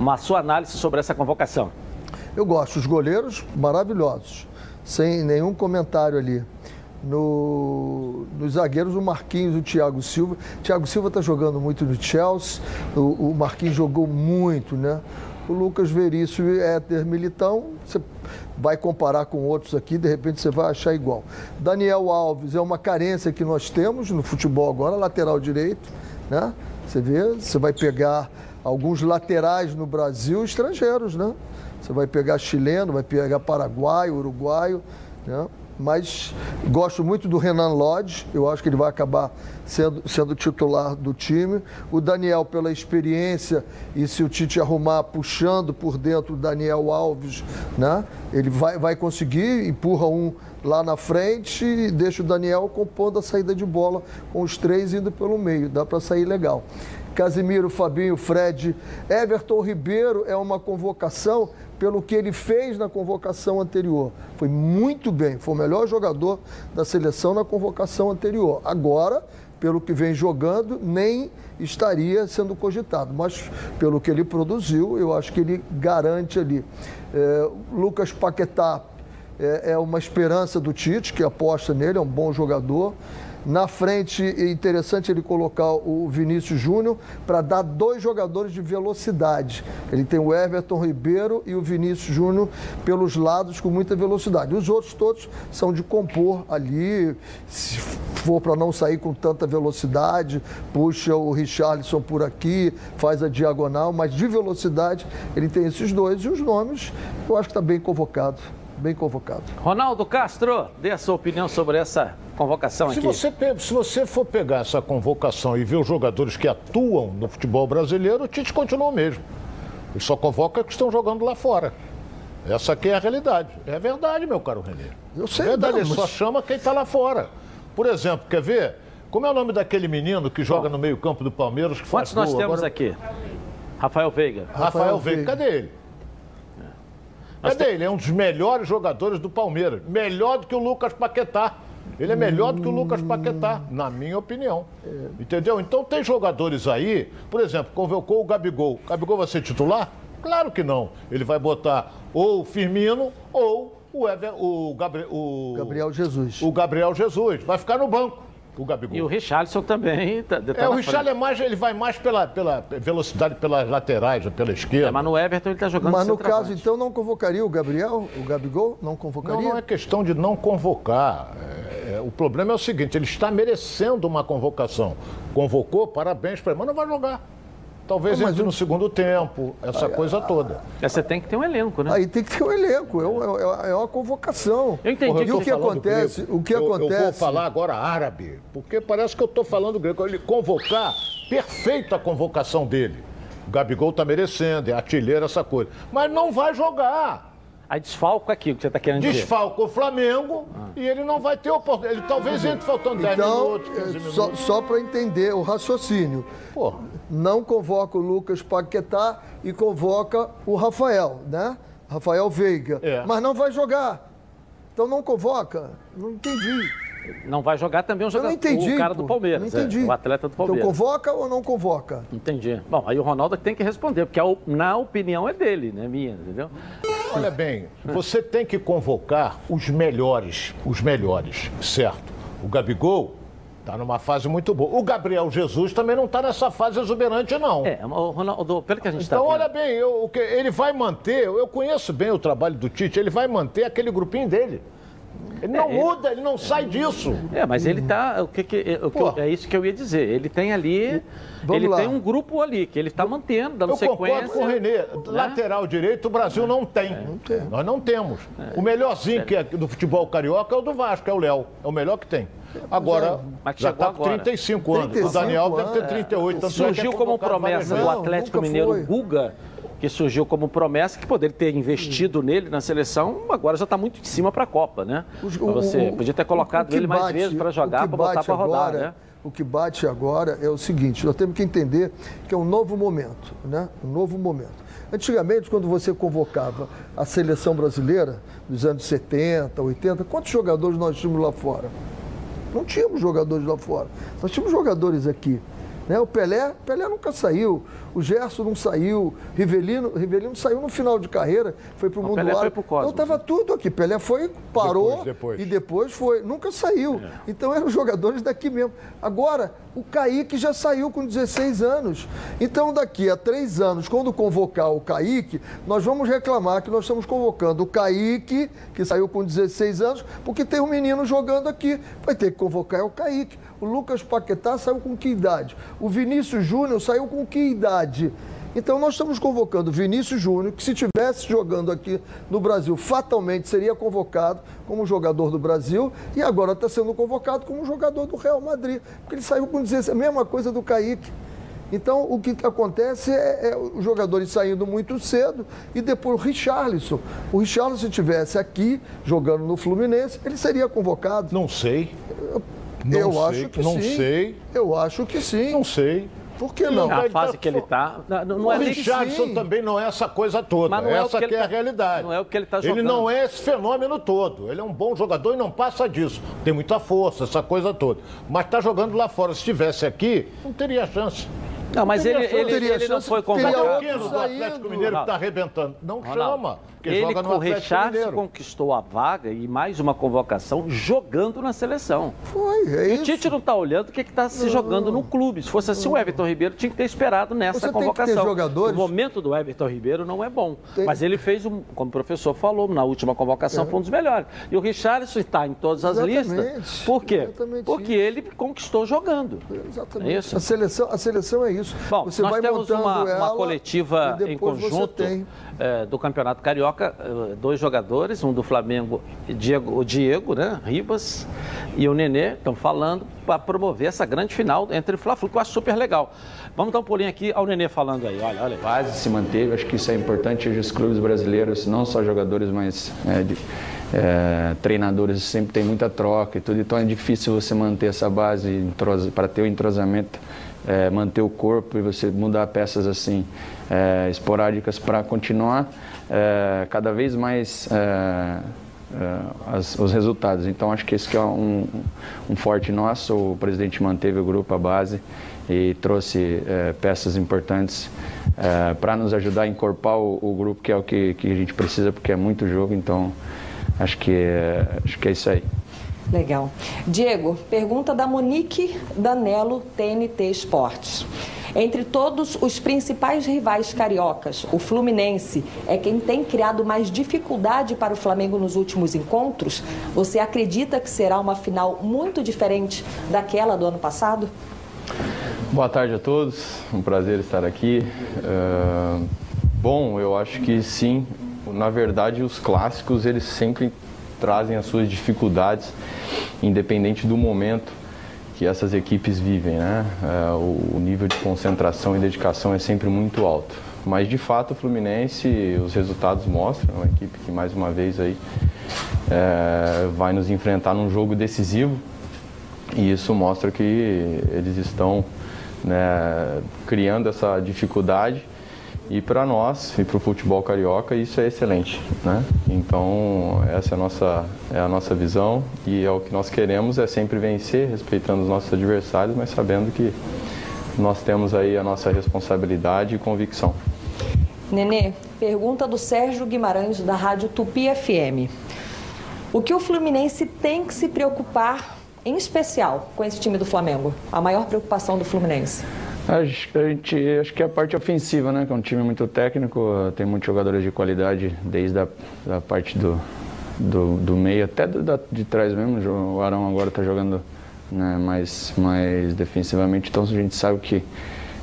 Uma sua análise sobre essa convocação. Eu gosto, os goleiros maravilhosos, sem nenhum comentário ali. No, nos zagueiros, o Marquinhos o Thiago Silva. Thiago Silva está jogando muito no Chelsea, o, o Marquinhos jogou muito, né? O Lucas Veríssimo e Éter Militão, você vai comparar com outros aqui, de repente você vai achar igual. Daniel Alves é uma carência que nós temos no futebol agora, lateral direito, né? Você vê, você vai pegar alguns laterais no Brasil estrangeiros, né? Você vai pegar chileno, vai pegar paraguaio, uruguaio, né? Mas gosto muito do Renan Lodge, eu acho que ele vai acabar sendo, sendo titular do time. O Daniel, pela experiência, e se o Tite arrumar puxando por dentro o Daniel Alves, né? ele vai, vai conseguir, empurra um lá na frente e deixa o Daniel compondo a saída de bola com os três indo pelo meio. Dá para sair legal. Casimiro, Fabinho, Fred, Everton Ribeiro é uma convocação pelo que ele fez na convocação anterior. Foi muito bem, foi o melhor jogador da seleção na convocação anterior. Agora, pelo que vem jogando, nem estaria sendo cogitado, mas pelo que ele produziu, eu acho que ele garante ali. É, Lucas Paquetá é, é uma esperança do Tite, que aposta nele, é um bom jogador. Na frente, é interessante ele colocar o Vinícius Júnior para dar dois jogadores de velocidade. Ele tem o Everton Ribeiro e o Vinícius Júnior pelos lados com muita velocidade. Os outros todos são de compor ali, se for para não sair com tanta velocidade, puxa o Richarlison por aqui, faz a diagonal, mas de velocidade ele tem esses dois e os nomes eu acho que está bem convocado bem convocado. Ronaldo Castro, dê a sua opinião sobre essa convocação se aqui. Você, se você for pegar essa convocação e ver os jogadores que atuam no futebol brasileiro, o Tite continua o mesmo. Ele só convoca que estão jogando lá fora. Essa aqui é a realidade. É verdade, meu caro Renê. Eu sei, é verdade, não, ele mas... só chama quem está lá fora. Por exemplo, quer ver? Como é o nome daquele menino que joga no meio-campo do Palmeiras? Que Quantos nós temos Agora... aqui? Rafael Veiga. Rafael, Rafael Veiga. Veiga. Cadê ele? Cadê ele? É um dos melhores jogadores do Palmeiras. Melhor do que o Lucas Paquetá. Ele é melhor do que o Lucas Paquetá, na minha opinião. Entendeu? Então tem jogadores aí, por exemplo, convocou o Gabigol. O Gabigol vai ser titular? Claro que não. Ele vai botar ou o Firmino ou o, Ever, o, Gabriel, o Gabriel Jesus. O Gabriel Jesus. Vai ficar no banco o Gabigol. E o Richarlison também. Tá, tá é, o Richarlison é mais, ele vai mais pela, pela velocidade pelas laterais, pela esquerda. É, mas no Everton ele está jogando Mas no caso, então, não convocaria o Gabriel, o Gabigol? Não convocaria? Não, não é questão de não convocar. É, é, o problema é o seguinte, ele está merecendo uma convocação. Convocou, parabéns para ele, mas não vai jogar. Talvez não, entre eu... no segundo tempo, essa coisa toda. É, você tem que ter um elenco, né? Aí tem que ter um elenco, é, é, é uma convocação. Eu entendi. Porra, eu e o que acontece? Grego. O que eu, acontece? Eu vou falar agora árabe, porque parece que eu estou falando grego. Ele convocar, perfeita a convocação dele. O Gabigol está merecendo, é artilheiro, essa coisa. Mas não vai jogar. Aí desfalco aqui, o que você está querendo dizer. Desfalca o Flamengo ah. e ele não vai ter oportunidade. Ele talvez entre faltando 10 então, minutos, 15 minutos. Só, só para entender o raciocínio. Porra. Não convoca o Lucas Paquetá e convoca o Rafael, né? Rafael Veiga. É. Mas não vai jogar. Então não convoca. Não entendi. Não vai jogar também um jogador, entendi, o cara do Palmeiras, não entendi. É, o atleta do Palmeiras. Então convoca ou não convoca? Entendi. Bom, aí o Ronaldo tem que responder, porque a, na opinião é dele, não é minha, entendeu? Olha bem, você tem que convocar os melhores, os melhores, certo? O Gabigol Está numa fase muito boa. O Gabriel Jesus também não está nessa fase exuberante, não. É, o Ronaldo, pelo que a gente está Então, olha bem, eu, ele vai manter, eu conheço bem o trabalho do Tite, ele vai manter aquele grupinho dele. Ele não é, muda, ele, ele não sai disso. É, mas ele tá. O que, que, o que é isso que eu ia dizer. Ele tem ali. Vamos ele lá. tem um grupo ali que ele está mantendo, dando eu sequência. Eu concordo com o Renê. Né? Lateral direito, o Brasil não tem. É. Não tem. Nós não temos. É. O melhorzinho que é do futebol carioca é o do Vasco, é o Léo. É o melhor que tem. Agora, mas já está com 35 anos. 35 o Daniel anos, deve ter 38. É. Surgiu como promessa do Atlético Mineiro Guga que surgiu como promessa, que poderia ter investido nele na seleção, agora já está muito em cima para a Copa, né? O, você o, podia ter colocado ele mais vezes para jogar, para botar para rodar, né? O que bate agora é o seguinte, nós temos que entender que é um novo momento, né? Um novo momento. Antigamente, quando você convocava a seleção brasileira, dos anos 70, 80, quantos jogadores nós tínhamos lá fora? Não tínhamos jogadores lá fora. Nós tínhamos jogadores aqui. Né? O Pelé, Pelé nunca saiu, o Gerson não saiu, Rivelino, Rivelino saiu no final de carreira, foi para o mundo Pelé árabe. foi pro Cosmos, Então estava tudo aqui. Pelé foi, parou Depois, depois. e depois foi, nunca saiu. Então eram jogadores daqui mesmo. Agora, o Kaique já saiu com 16 anos. Então, daqui a três anos, quando convocar o Kaique, nós vamos reclamar que nós estamos convocando o Kaique, que saiu com 16 anos, porque tem um menino jogando aqui. Vai ter que convocar o Kaique. O Lucas Paquetá saiu com que idade? O Vinícius Júnior saiu com que idade? Então nós estamos convocando Vinícius Júnior, que se estivesse jogando aqui no Brasil, fatalmente seria convocado como jogador do Brasil e agora está sendo convocado como jogador do Real Madrid, porque ele saiu com 16, a mesma coisa do Kaique. Então o que acontece é, é os jogadores saindo muito cedo e depois o Richarlison. O Richarlison, se estivesse aqui jogando no Fluminense, ele seria convocado. Não sei. Não Eu sei, acho que não sim. sei. Eu acho que sim. Não sei. Por que não? A ele fase tá que ele está. Não, não o é Richardson também não é essa coisa toda. Mas não é essa que que, ele é a tá- realidade. não é o que ele tá Ele jogando. não é esse fenômeno todo. Ele é um bom jogador e não passa disso. Tem muita força, essa coisa toda. Mas está jogando lá fora. Se estivesse aqui, não teria chance. Não, mas ele, teria chance, ele, teria ele não foi teria convocado. o outro do. Atlético Mineiro que está arrebentando. Não Ronaldo, chama. Porque ele joga no com o Mineiro. conquistou a vaga e mais uma convocação jogando na seleção. Foi, é E o isso. Tite não está olhando o que está se jogando no clube. Se fosse assim, o Everton Ribeiro tinha que ter esperado nessa Você tem que ter convocação. jogadores- O momento do Everton Ribeiro não é bom. Tem- Mas ele fez, um, como o professor falou, na última convocação foi um dos melhores. E o Richarlison está em todas as Exatamente. listas. Por quê? Exatamente Porque isso. ele conquistou jogando. Exatamente. É isso? A seleção, a seleção é isso. Bom, você nós vai temos montando uma, uma ela coletiva e em conjunto eh, do Campeonato Carioca, eh, dois jogadores, um do Flamengo, Diego, o Diego, né, Ribas, e o Nenê, estão falando para promover essa grande final entre Fla-Flu, que eu acho super legal. Vamos dar um pulinho aqui ao Nenê falando aí, olha, olha. aí. base se manteve, acho que isso é importante. Os clubes brasileiros, não só jogadores, mas é, de- é, treinadores, sempre tem muita troca e tudo, então é difícil você manter essa base para ter o entrosamento, é, manter o corpo e você mudar peças assim é, esporádicas para continuar é, cada vez mais é, é, as- os resultados. Então acho que esse que é um, um forte nosso. O presidente manteve o grupo, a base e trouxe é, peças importantes para nos ajudar a encorpar o, o grupo, que é o que, que a gente precisa, porque é muito jogo. Então acho que é, acho que é isso aí. Legal. Diego, pergunta da Monique Danello, TNT Esportes. Entre todos os principais rivais cariocas, o Fluminense é quem tem criado mais dificuldade para o Flamengo nos últimos encontros? Você acredita que será uma final muito diferente daquela do ano passado? Boa tarde a todos, um prazer estar aqui. É, bom, eu acho que sim. Na verdade, os clássicos eles sempre trazem as suas dificuldades, independente do momento que essas equipes vivem, né? É, o, nível de concentração e dedicação é sempre muito alto. Mas de fato, o Fluminense, os resultados mostram, é uma equipe que mais uma vez aí é, vai nos enfrentar num jogo decisivo. E isso mostra que eles estão né, criando essa dificuldade e para nós e para o futebol carioca isso é excelente, né? Então essa é a nossa é a nossa visão e é o que nós queremos é sempre vencer, respeitando os nossos adversários, mas sabendo que nós temos aí a nossa responsabilidade e convicção. Nenê, pergunta do Sérgio Guimarães, da Rádio Tupi FM. O que o Fluminense tem que se preocupar, em especial, com esse time do Flamengo? A maior preocupação do Fluminense? A gente, acho que é a parte ofensiva, né? Que é um time muito técnico, tem muitos jogadores de qualidade, desde a da parte do, do, do meio até do, da, de trás mesmo. O Arão agora está jogando né, mais, mais defensivamente, então a gente sabe que,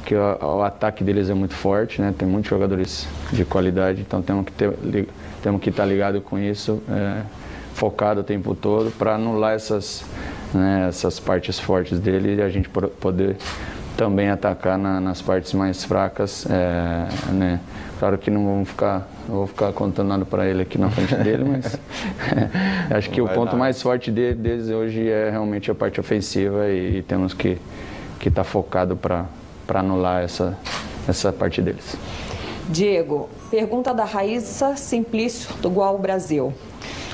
que o, o ataque deles é muito forte, né? Tem muitos jogadores de qualidade, então temos que, temos que estar ligado com isso, é, focado o tempo todo para anular essas, né, essas partes fortes dele e a gente poder também atacar na- nas partes mais fracas, é, né? Claro que não vamos ficar, não vou ficar contando nada para ele aqui na frente dele, mas acho que o ponto mais forte de- deles hoje é realmente a parte ofensiva e, e temos que que estar focado para para anular essa essa parte deles. Diego, pergunta da Raíssa Simplício, do Gual Brasil.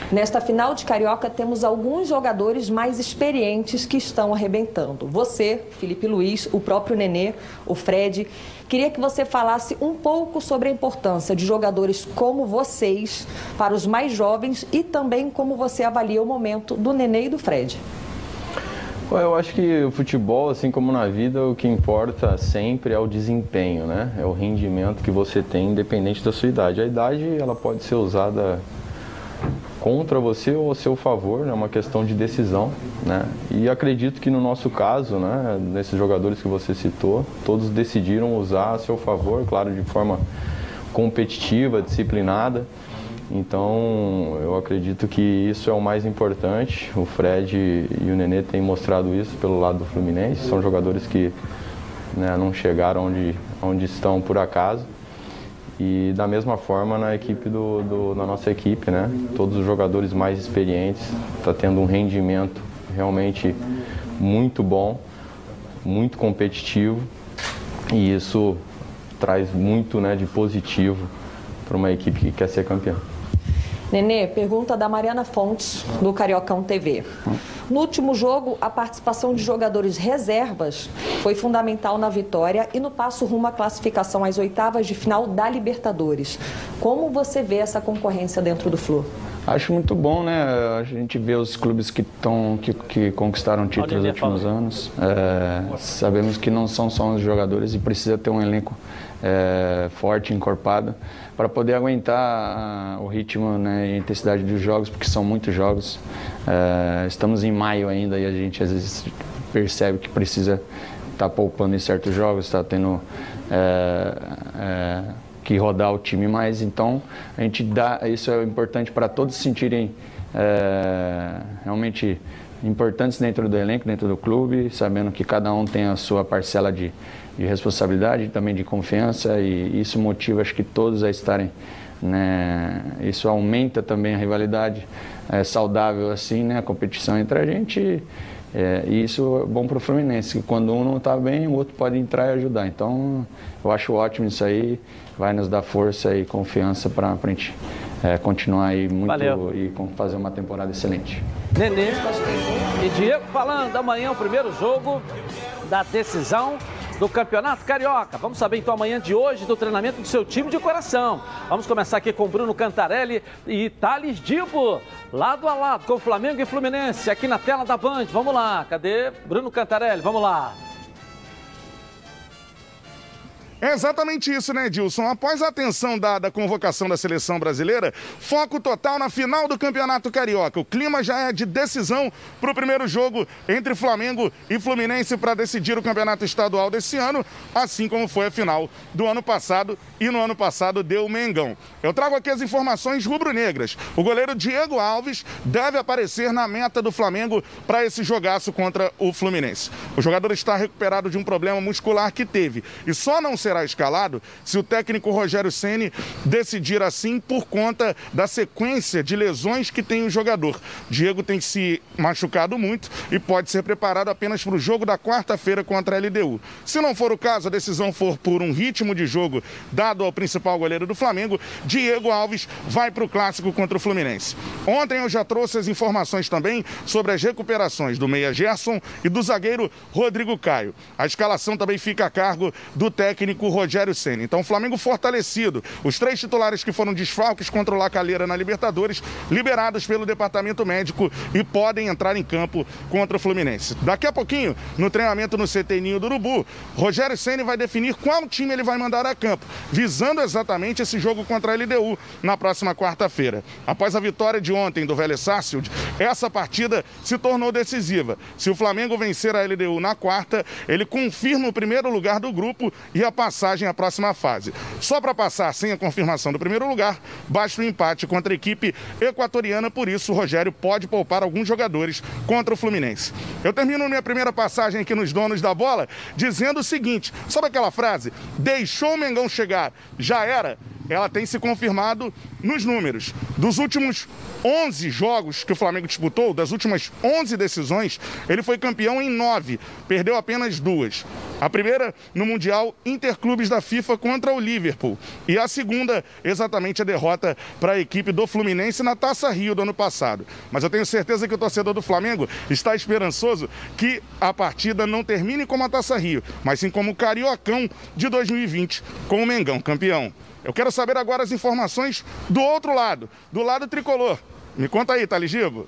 Nesta final de Carioca, temos alguns jogadores mais experientes que estão arrebentando. Você, Felipe Luiz, o próprio Nenê, o Fred. Queria que você falasse um pouco sobre a importância de jogadores como vocês para os mais jovens e também como você avalia o momento do Nenê e do Fred. Eu acho que o futebol, assim como na vida, o que importa sempre é o desempenho, né? É o rendimento que você tem, independente da sua idade. A idade, ela pode ser usada contra você ou a seu favor, é né? uma questão de decisão, né? E acredito que no nosso caso, né, nesses jogadores que você citou, todos decidiram usar a seu favor, claro, de forma competitiva, disciplinada. Então, eu acredito que isso é o mais importante. O Fred e o Nenê têm mostrado isso pelo lado do Fluminense. São jogadores que né, não chegaram onde, onde estão por acaso. E da mesma forma na equipe do, do, na nossa equipe, né? Todos os jogadores mais experientes está tendo um rendimento realmente muito bom, muito competitivo e isso traz muito né, de positivo para uma equipe que quer ser campeã. Nenê, pergunta da Mariana Fontes, do Cariocão TV. No último jogo, a participação de jogadores reservas foi fundamental na vitória e no passo rumo à classificação às oitavas de final da Libertadores. Como você vê essa concorrência dentro do Flu? Acho muito bom, né? A gente vê os clubes que, tão, que, que conquistaram títulos nos últimos anos. É, sabemos que não são só os jogadores e precisa ter um elenco é, forte, encorpado, para poder aguentar o ritmo né, e a intensidade dos jogos, porque são muitos jogos. É, estamos em maio ainda e a gente às vezes percebe que precisa estar tá poupando em certos jogos, está tendo é, é, que rodar o time mais. Então, a gente dá, isso é importante para todos se sentirem realmente importantes dentro do elenco, dentro do clube, sabendo que cada um tem a sua parcela de, de responsabilidade, também de confiança e isso motiva acho que todos a estarem, né, isso aumenta também a rivalidade é, saudável assim, né, a competição entre a gente é, e isso é bom para o Fluminense, que quando um não está bem, o outro pode entrar e ajudar. Então, eu acho ótimo isso aí, vai nos dar força e confiança para a gente é, continuar aí muito Valeu. e fazer uma temporada excelente. Nenê e Diego falando, amanhã o primeiro jogo da decisão do Campeonato Carioca. Vamos saber então amanhã de hoje do treinamento do seu time de coração. Vamos começar aqui com Bruno Cantarelli e Thales Dibo, lado a lado com Flamengo e Fluminense, aqui na tela da Band. Vamos lá, cadê Bruno Cantarelli? Vamos lá. É exatamente isso, né, Dilson? Após a atenção dada à convocação da seleção brasileira, foco total na final do Campeonato Carioca. O clima já é de decisão para o primeiro jogo entre Flamengo e Fluminense para decidir o Campeonato Estadual desse ano, assim como foi a final do ano passado e no ano passado deu o Mengão. Eu trago aqui as informações rubro-negras. O goleiro Diego Alves deve aparecer na meta do Flamengo para esse jogaço contra o Fluminense. O jogador está recuperado de um problema muscular que teve e só não se será escalado se o técnico Rogério Ceni decidir assim por conta da sequência de lesões que tem o jogador. Diego tem se machucado muito e pode ser preparado apenas para o jogo da quarta-feira contra a LDU. Se não for o caso, a decisão for por um ritmo de jogo dado ao principal goleiro do Flamengo, Diego Alves vai para o clássico contra o Fluminense. Ontem eu já trouxe as informações também sobre as recuperações do meia Gerson e do zagueiro Rodrigo Caio. A escalação também fica a cargo do técnico técnico Rogério Senna. Então, o Flamengo fortalecido. Os três titulares que foram desfalques contra o Lacalheira na Libertadores, liberados pelo departamento médico e podem entrar em campo contra o Fluminense. Daqui a pouquinho, no treinamento no CT Ninho do Urubu, Rogério Senna vai definir qual time ele vai mandar a campo, visando exatamente esse jogo contra a LDU na próxima quarta-feira. Após a vitória de ontem do Vélez Sarsfield, essa partida se tornou decisiva. Se o Flamengo vencer a LDU na quarta, ele confirma o primeiro lugar do grupo e a passagem à próxima fase. Só para passar sem a confirmação do primeiro lugar, basta o um empate contra a equipe equatoriana, por isso o Rogério pode poupar alguns jogadores contra o Fluminense. Eu termino minha primeira passagem aqui nos donos da bola dizendo o seguinte: sabe aquela frase? Deixou o Mengão chegar, já era? Ela tem se confirmado nos números. Dos últimos 11 jogos que o Flamengo disputou, das últimas 11 decisões, ele foi campeão em 9, perdeu apenas duas. A primeira no Mundial Interclubes da FIFA contra o Liverpool. E a segunda, exatamente a derrota para a equipe do Fluminense na Taça Rio do ano passado. Mas eu tenho certeza que o torcedor do Flamengo está esperançoso que a partida não termine como a Taça Rio, mas sim como o Cariocão de 2020, com o Mengão campeão. Eu quero saber agora as informações do outro lado, do lado tricolor. Me conta aí, Taligibo.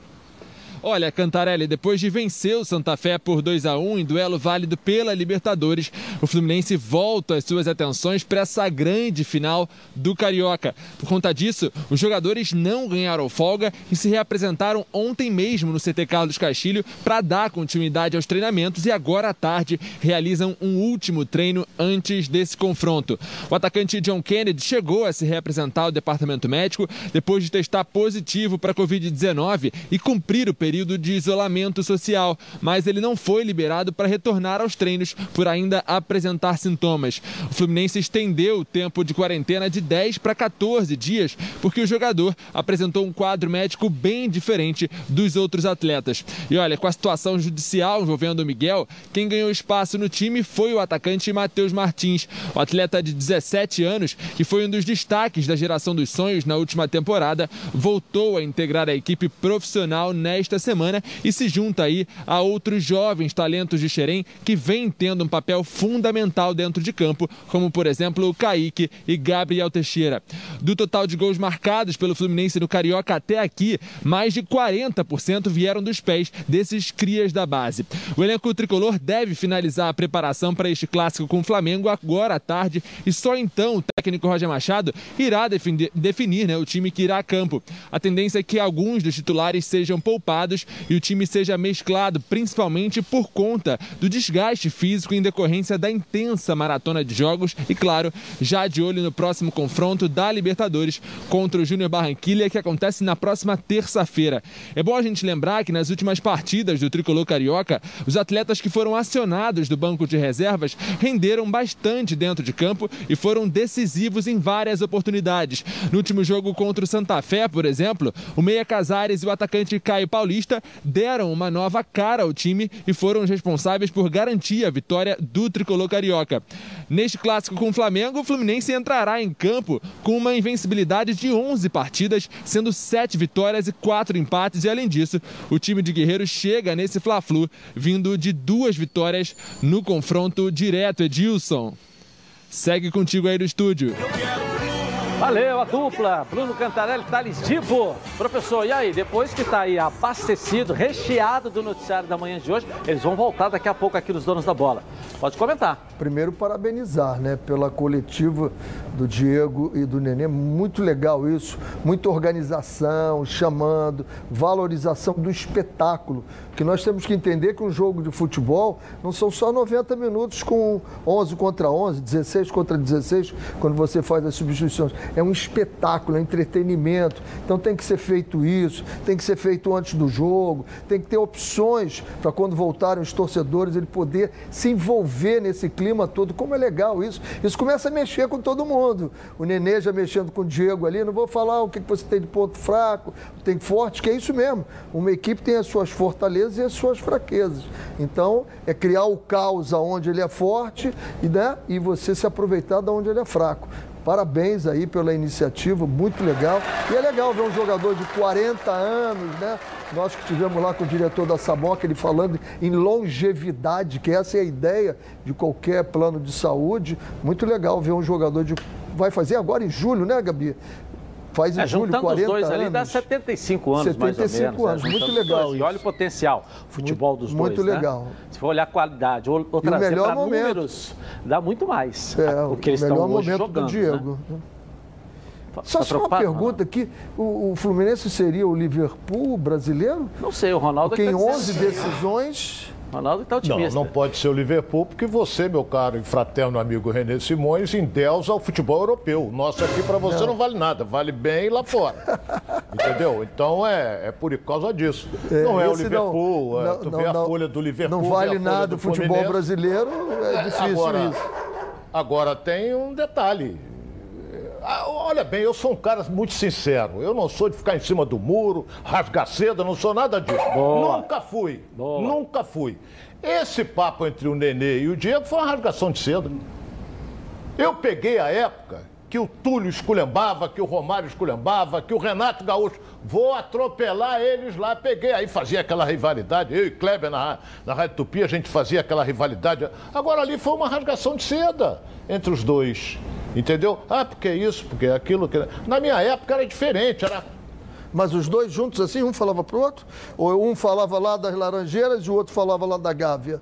Olha, Cantarelli, depois de vencer o Santa Fé por 2 a 1 em duelo válido pela Libertadores, o Fluminense volta as suas atenções para essa grande final do Carioca. Por conta disso, os jogadores não ganharam folga e se reapresentaram ontem mesmo no CT Carlos Castilho para dar continuidade aos treinamentos e agora à tarde realizam um último treino antes desse confronto. O atacante John Kennedy chegou a se reapresentar ao departamento médico depois de testar positivo para a Covid-19 e cumprir o período período de isolamento social, mas ele não foi liberado para retornar aos treinos por ainda apresentar sintomas. O Fluminense estendeu o tempo de quarentena de 10 para 14 dias, porque o jogador apresentou um quadro médico bem diferente dos outros atletas. E olha, com a situação judicial envolvendo o Miguel, quem ganhou espaço no time foi o atacante Matheus Martins, o atleta de 17 anos, que foi um dos destaques da geração dos sonhos na última temporada, voltou a integrar a equipe profissional nesta semana e se junta aí a outros jovens talentos de Xerém que vêm tendo um papel fundamental dentro de campo, como por exemplo o Kaique e Gabriel Teixeira. Do total de gols marcados pelo Fluminense no Carioca até aqui, mais de 40% vieram dos pés desses crias da base. O elenco tricolor deve finalizar a preparação para este clássico com o Flamengo agora à tarde e só então o técnico Roger Machado irá definir, definir né, o time que irá a campo. A tendência é que alguns dos titulares sejam poupados e o time seja mesclado, principalmente por conta do desgaste físico em decorrência da intensa maratona de jogos e, claro, já de olho no próximo confronto da Libertadores contra o Júnior Barranquilla, que acontece na próxima terça-feira. É bom a gente lembrar que nas últimas partidas do tricolor carioca, os atletas que foram acionados do banco de reservas renderam bastante dentro de campo e foram decisivos em várias oportunidades. No último jogo contra o Santa Fé, por exemplo, o Meia Casares e o atacante Caio Paulista Paulista deram uma nova cara ao time e foram os responsáveis por garantir a vitória do tricolor carioca. Neste clássico com o Flamengo, o Fluminense entrará em campo com uma invencibilidade de 11 partidas, sendo 7 vitórias e 4 empates. E além disso, o time de Guerreiros chega nesse Fla-Flu vindo de duas vitórias no confronto direto. Edilson, segue contigo aí do estúdio. Valeu, a dupla. Bruno Cantarelli, Thales Dibo. Professor, e aí? Depois que está aí abastecido, recheado do noticiário da manhã de hoje, eles vão voltar daqui a pouco aqui nos Donos da Bola. Pode comentar. Primeiro, parabenizar, né, pela coletiva do Diego e do Nenê. Muito legal isso. Muita organização, chamando, valorização do espetáculo. Que nós temos que entender que um jogo de futebol não são só 90 minutos com 11 contra 11, 16 contra 16, quando você faz as substituições é um espetáculo, é um entretenimento. Então tem que ser feito isso, tem que ser feito antes do jogo, tem que ter opções para quando voltarem os torcedores ele poder se envolver nesse clima todo. Como é legal isso. Isso começa a mexer com todo mundo. O Nenê já mexendo com o Diego ali, não vou falar o que você tem de ponto fraco, tem forte, que é isso mesmo. Uma equipe tem as suas fortalezas e as suas fraquezas. Então, é criar o caos aonde ele é forte e, né, e você se aproveitar de onde ele é fraco. Parabéns aí pela iniciativa, muito legal. E é legal ver um jogador de 40 anos, né? Nós que tivemos lá com o diretor da Samoca, ele falando em longevidade, que essa é a ideia de qualquer plano de saúde. Muito legal ver um jogador de. Vai fazer agora em julho, né, Gabi? Faz em é, julho, juntando 40 os dois anos. ali dá 75 anos 75 mais ou menos. anos, né? muito os legal. E olha o potencial, futebol dos Muito dois, né? legal. Se for olhar a qualidade ou, ou o trazer melhor para momento. números, dá muito mais. É, o que eles melhor estão momento jogando, do Diego. Né? Só, Tá só uma pergunta aqui, o, o Fluminense seria o Liverpool brasileiro? Não sei, o Ronaldo Porque que em tá 11 dizendo. decisões... Ronaldo está Não, otimista. não pode ser o Liverpool, porque você, meu caro e fraterno amigo René Simões, endeusa o futebol europeu. O nosso aqui para você não. vale nada, vale bem lá fora. Entendeu? Então é, é por causa disso. não é o Liverpool, não- é, não- tu não- vê a não- folha do Liverpool. Não vale nada o futebol brasileiro, é difícil agora, isso. Agora tem um detalhe. Ah, Olha bem, eu sou um cara muito sincero. Eu não sou de ficar em cima do muro, rasgar seda, não sou nada disso. Boa. Nunca fui. Boa. Nunca fui. Esse papo entre o Nenê e o Diego foi uma rasgação de seda. Eu peguei a época que o Túlio esculhambava, que o Romário esculhambava, que o Renato Gaúcho. Vou atropelar eles lá. Peguei. Aí fazia aquela rivalidade. Eu e Kleber na, na Rádio Tupi, a gente fazia aquela rivalidade. Agora ali foi uma rasgação de seda entre os dois. Entendeu? Ah, porque isso, porque aquilo. Que... Na minha época era diferente. Era Mas os dois juntos assim, um falava pro outro? Ou um falava lá das Laranjeiras e o outro falava lá da Gávea?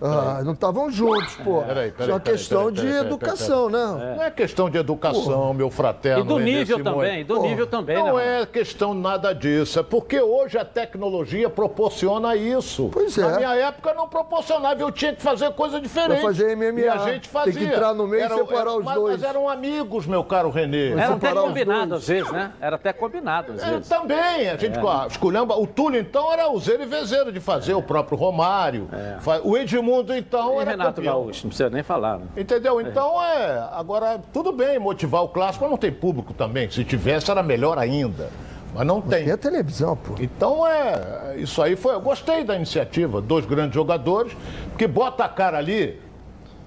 Ah, não estavam juntos, pô. Peraí, peraí, Isso é uma peraí, questão peraí, de peraí, peraí, educação, né? Não é questão de educação, meu fraterno. E do nível também, do Pô, nível também, Não né, é questão nada disso, é porque hoje a tecnologia proporciona isso. Pois é. Na minha época não proporcionava, eu tinha que fazer coisa diferente. Fazer MMA, E a gente tem fazia. que entrar no meio e separar os mas, dois. Mas eram amigos, meu caro Renê. Era até combinado às vezes, né? Era até combinado às É, vezes. também, a gente é. esculhamba. O Túlio, então, era o zero e vezeiro de fazer, o próprio Romário. Fa- O Edmundo, então, E era Renato campeão. Gaúcho, não precisa nem falar. Né? Entendeu? Então é. Agora, tudo bem motivar o clássico, mas não tem público também. Se tivesse, era melhor ainda. Mas não tem. Tem a televisão, pô. Então é. Isso aí foi. Eu gostei da iniciativa. Dois grandes jogadores, que bota a cara ali.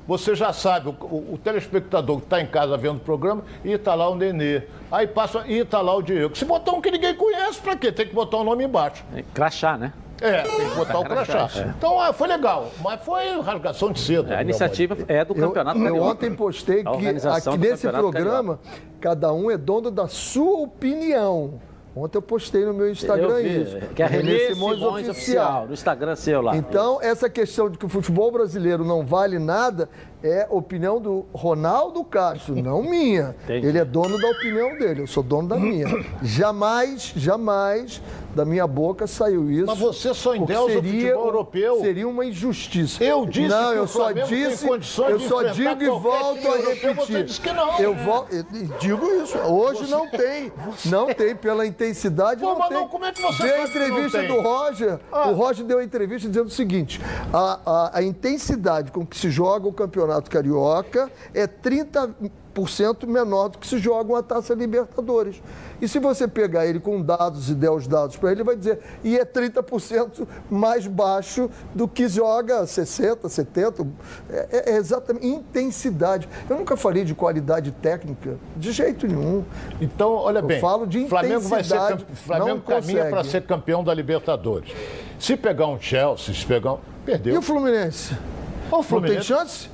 Você já sabe, o, o- o telespectador que está em casa vendo o programa, e está lá o Nenê. Aí passa, e está lá o Diego. Se botar um que ninguém conhece, pra quê? Tem que botar o nome embaixo. É, Crachá, né? É, tem que botar o crachá. Então é, foi legal, mas foi rasgação de cedo. É, a iniciativa é do Eu, campeonato eu carioca. ontem postei que aqui nesse programa, cada um é dono da sua opinião. Ontem eu postei no meu Instagram Eu vi, isso. Que é Renê Simões Simões, Oficial, no Instagram seu lá. Então, essa questão de que o futebol brasileiro não vale nada é opinião do Ronaldo Castro, não minha. Entendi. Ele é dono da opinião dele, eu sou dono da minha. Jamais, jamais da minha boca saiu isso. Mas você só endeusa o futebol europeu. Seria uma injustiça. Eu disse não, que eu o só Flamengo tem disse, condições eu de só digo e volto a repetir. você disse que não. Eu eu digo isso. Hoje não tem, não tem pela intensidade. Pô, não mas tem. não, como é que você não entrevista do Roger. Ah. O Roger deu a entrevista dizendo o seguinte: a, a- a intensidade com que se joga o Campeonato Carioca é 30% menor do que se joga uma Taça Libertadores. E se você pegar ele com dados e der os dados para ele, ele vai dizer, e é 30% mais baixo do que joga 60, 70. É, é exatamente intensidade. Eu nunca falei de qualidade técnica, de jeito nenhum. Então, olha Eu bem, falo de Flamengo vai ser intensidade, campe- Flamengo não caminha para ser campeão da Libertadores. Se pegar um Chelsea, se pegar um, perdeu. E o Fluminense? O Não tem Fluminense chance?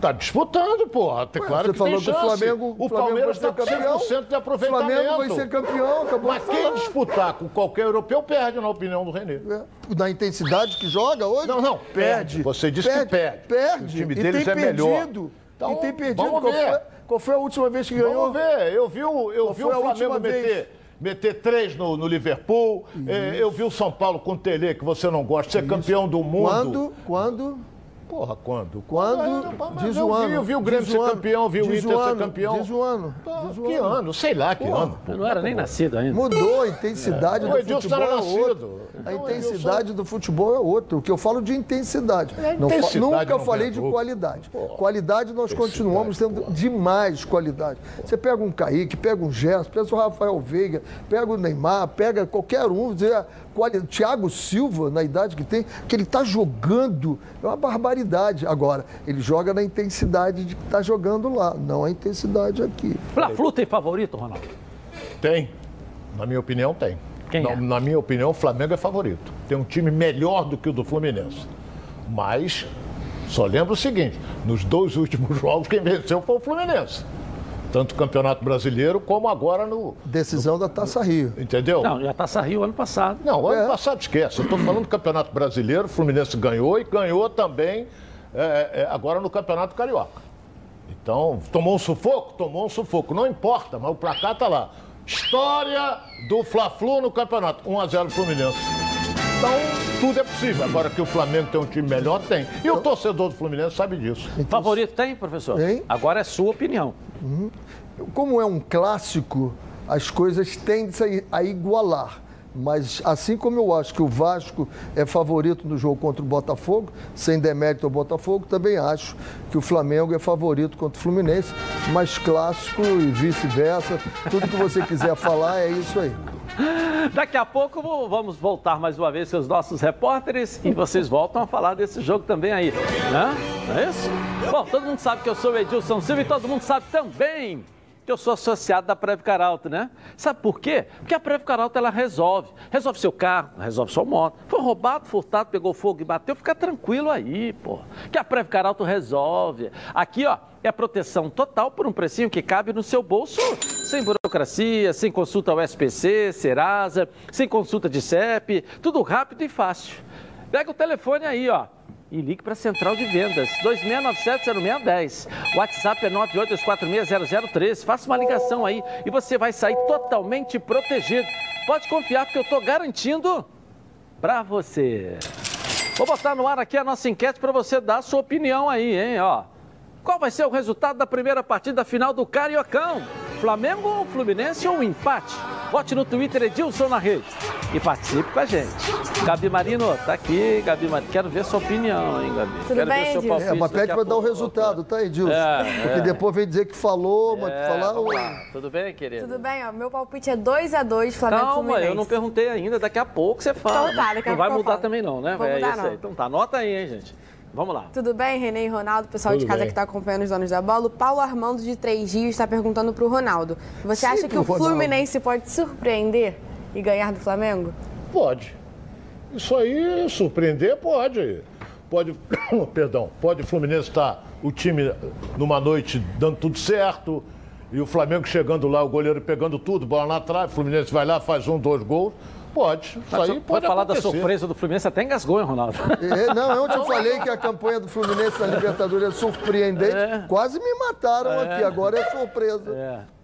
Tá disputando, porra. Tem claro você que falou tem que o. Flamengo, o Flamengo Palmeiras está com campeão. 100% de aproveitamento. Flamengo vai ser campeão, acabou Mas quem disputar com qualquer europeu perde, na opinião do Renê. É. Na intensidade que joga hoje? Não, não, Perde. Você disse que perde. Perde. O time deles é melhor. perdido. Então, e tem perdido. vamos qual, ver. Foi, qual foi a última vez que ganhou? Vamos ver. Eu vi o, eu Qual vi o Flamengo vez? meter, meter três no, no Liverpool. É, eu vi o São Paulo com o Tele, que você não gosta, ser campeão do mundo. Quando? Quando? Porra, quando? Quando? Mas Diz o ano. eu vi o Grêmio Diz ser campeão, vi o Diz Inter ser campeão. Diz o ano. Diz o que ano? Sei lá que ano. Eu não era nem nascido ainda. Mudou a intensidade É. Do Edilson futebol. era é nascido. A intensidade do futebol é outra. O que eu falo de intensidade. É, nunca não falei de qualidade. Qualidade nós continuamos tendo demais qualidade. Você pega um Kaique, pega um Gerson, pega o Rafael Veiga, pega o Neymar, pega qualquer um, dizer, quali... Thiago Silva, na idade que tem, que ele está jogando, é uma barbaridade. Agora, ele joga na intensidade de que está jogando lá, não a intensidade aqui. Fla-Flu tem favorito, Ronaldo? Tem. Na minha opinião, tem. Quem na, é? na minha opinião, o Flamengo é favorito. Tem um time melhor do que o do Fluminense. Mas, só lembro o seguinte: nos dois últimos jogos, quem venceu foi o Fluminense. Tanto o Campeonato Brasileiro como agora no. Decisão da Taça Rio. Entendeu? Não, já Taça Rio ano passado. Não, ano É. passado esquece. Eu estou falando do Campeonato Brasileiro, o Fluminense ganhou e ganhou também é, é, agora no Campeonato Carioca. Então, tomou um sufoco? Tomou um sufoco. Não importa, mas o placar está lá. História do Fla-Flu no campeonato. 1x0 Fluminense. Então, tudo é possível. Agora que o Flamengo tem um time melhor, tem. E o torcedor do Fluminense sabe disso. Favorito tem, professor? Tem. Agora é sua opinião. Como é um clássico, as coisas tendem a igualar. Mas assim como eu acho que o Vasco é favorito no jogo contra o Botafogo, sem demérito ao Botafogo, também acho que o Flamengo é favorito contra o Fluminense, mas clássico e vice-versa. Tudo que você quiser falar é isso aí. Daqui a pouco vamos voltar mais uma vez com os nossos repórteres e vocês voltam a falar desse jogo também aí, né? Não é isso? Bom, todo mundo sabe que eu sou o Edilson Silva e todo mundo sabe também eu sou associado da Prev Caralto, né? Sabe por quê? Porque a Prev Caralto, ela resolve. Resolve seu carro, resolve sua moto. Foi roubado, furtado, pegou fogo e bateu, fica tranquilo aí, pô. Que a Prev Caralto resolve. Aqui, ó, é a proteção total por um precinho que cabe no seu bolso, sem burocracia, sem consulta ao SPC, Serasa, sem consulta de CEP, tudo rápido e fácil. Pega o telefone aí, ó e ligue para a Central de Vendas, 2697-0610. O WhatsApp é 982460013. Faça uma ligação aí e você vai sair totalmente protegido. Pode confiar porque eu estou garantindo para você. Vou botar no ar aqui a nossa enquete para você dar a sua opinião aí, hein? Ó, qual vai ser o resultado da primeira partida final do Cariocão? Flamengo ou Fluminense ou um empate? Vote no Twitter Edilson na rede e participe com a gente. Gabi Marino, tá aqui, Gabi Marino. Quero ver sua opinião, hein, Gabi? Tudo Quero bem, ver seu palpite. É, mas pede para dar o resultado, tá, Edilson? É, Porque é. depois vem dizer que falou, mas é, falar... Tudo bem, querido? Tudo bem, ó. Meu palpite é 2x2 Flamengo Calma, Fluminense. eu não perguntei ainda. Daqui a pouco você fala. Então tá, daqui a Não vai mudar também não, né? Vou é mudar, isso não. aí. Então tá, anota aí, hein, gente. Vamos lá. Tudo bem, Renê e Ronaldo, pessoal Tudo de casa bem. que está acompanhando os donos da bola. O Paulo Armando de Três Rios está perguntando para o Ronaldo. Você Sim, acha que o Fluminense pode surpreender e ganhar do Flamengo? Pode. Isso aí, surpreender, pode. Pode, perdão, pode o Fluminense estar tá, o time numa noite dando tudo certo e o Flamengo chegando lá, o goleiro pegando tudo, bola na trave, o Fluminense vai lá, faz um, dois gols Pode. Isso Mas aí pode falar acontecer. da surpresa do Fluminense, até engasgou, hein, Ronaldo? É, não, ontem eu falei que a campanha do Fluminense na Libertadores é surpreendente. É. Quase me mataram é. aqui, agora é surpresa. É.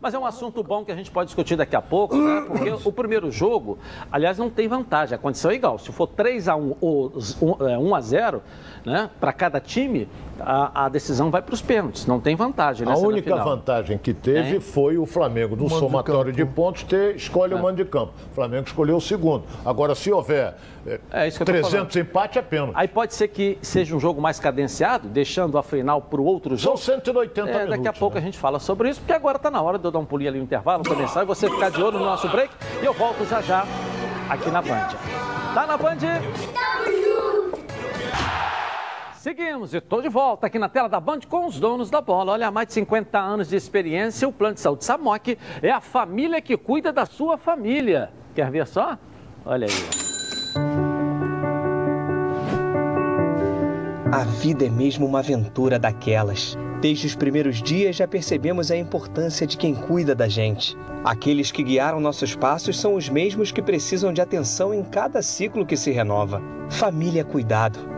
Mas é um assunto bom que a gente pode discutir daqui a pouco, né? Porque o primeiro jogo, aliás, não tem vantagem. A condição é igual. Se for 3 a 1 ou 1 a 0 né, para cada time, a, a decisão vai para os pênaltis. Não tem vantagem A única vantagem que teve é. foi o Flamengo, no somatório de, de, pontos, ter escolhe é. o mando de campo. O Flamengo escolheu o segundo. Agora, se houver é, 300 empate, é pênalti. Aí pode ser que seja um jogo mais cadenciado, deixando a final para o outro jogo. São 180 é, minutos. Daqui a pouco né? a gente fala sobre isso, porque agora está na hora de eu dar um pulinho ali no intervalo, começar e você ficar de olho no nosso break. E eu volto já já aqui na Band. Tá na Band? Seguimos, e estou de volta aqui na tela da Band com os donos da bola. Olha, há mais de 50 anos de experiência, o Plano de Saúde Samok é a família que cuida da sua família. Quer ver só? Olha aí. A vida é mesmo uma aventura daquelas. Desde os primeiros dias já percebemos a importância de quem cuida da gente. Aqueles que guiaram nossos passos são os mesmos que precisam de atenção em cada ciclo que se renova. Família Cuidado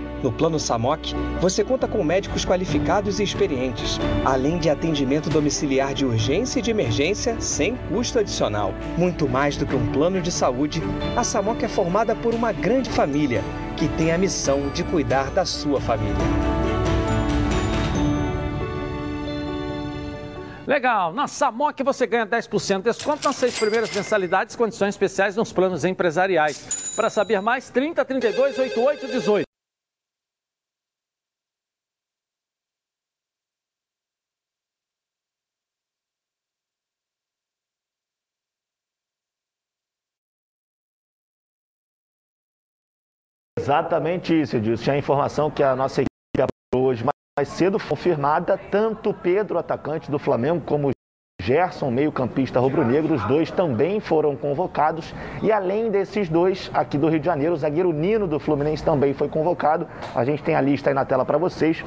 No Plano SAMOC, você conta com médicos qualificados e experientes, além de atendimento domiciliar de urgência e de emergência sem custo adicional. Muito mais do que um plano de saúde, a SAMOC é formada por uma grande família que tem a missão de cuidar da sua família. Legal, na Samok você ganha 10% de desconto nas seis primeiras mensalidades, condições especiais nos planos empresariais. Para saber mais, 30 32 88 18. Exatamente isso, Edilson. A informação que a nossa equipe hoje mais cedo confirmada, tanto Pedro, atacante do Flamengo, como Gerson, meio-campista rubro-negro, os dois também foram convocados. E além desses dois, aqui do Rio de Janeiro, o zagueiro Nino do Fluminense também foi convocado. A gente tem a lista aí na tela para vocês.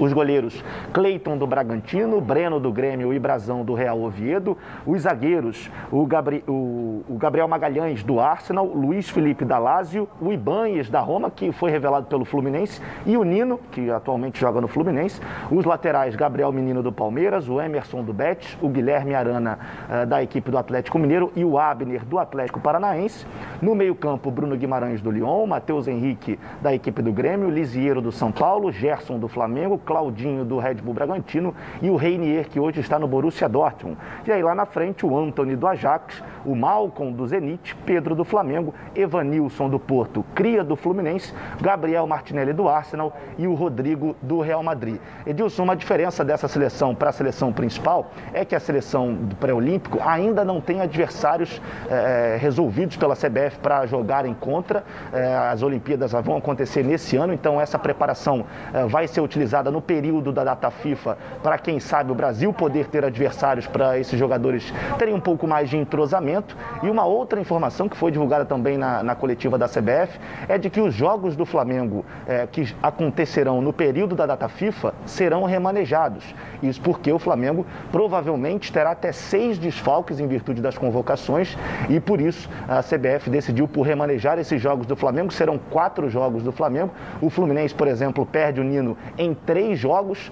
Os goleiros Cleiton do Bragantino, Breno do Grêmio e Brazão do Real Oviedo. Os zagueiros, o, Gabri o, o Gabriel Magalhães do Arsenal, Luiz Felipe da Lazio, o Ibanhes da Roma, que foi revelado pelo Fluminense, e o Nino, que atualmente joga no Fluminense. Os laterais, Gabriel Menino do Palmeiras, o Emerson do Betis, o Guilherme Arana uh, da equipe do Atlético Mineiro e o Abner do Atlético Paranaense. No meio-campo, Bruno Guimarães do Lyon, Matheus Henrique da equipe do Grêmio, Lisiero do São Paulo, Gerson do Flamengo, Claudinho do Red Bull Bragantino e o Reinier, que hoje está no Borussia Dortmund. E aí lá na frente, o Anthony do Ajax, o Malcom do Zenit, Pedro do Flamengo, Evanilson do Porto, Cria do Fluminense, Gabriel Martinelli do Arsenal e o Rodrigo do Real Madrid. Edilson, uma diferença dessa seleção para a seleção principal é que a seleção do pré-olímpico ainda não tem adversários é, resolvidos pela CBF para jogarem contra. É, as Olimpíadas vão acontecer nesse ano, então essa preparação é, vai ser utilizada no período da data FIFA para, quem sabe, o Brasil poder ter adversários para esses jogadores terem um pouco mais de entrosamento. E uma outra informação que foi divulgada também na, na coletiva da CBF é de que os jogos do Flamengo que acontecerão no período da data FIFA serão remanejados. Isso porque o Flamengo provavelmente terá até seis desfalques em virtude das convocações e por isso a CBF decidiu por remanejar esses jogos do Flamengo. Serão quatro jogos do Flamengo. O Fluminense, por exemplo, perde o Nino em três jogos,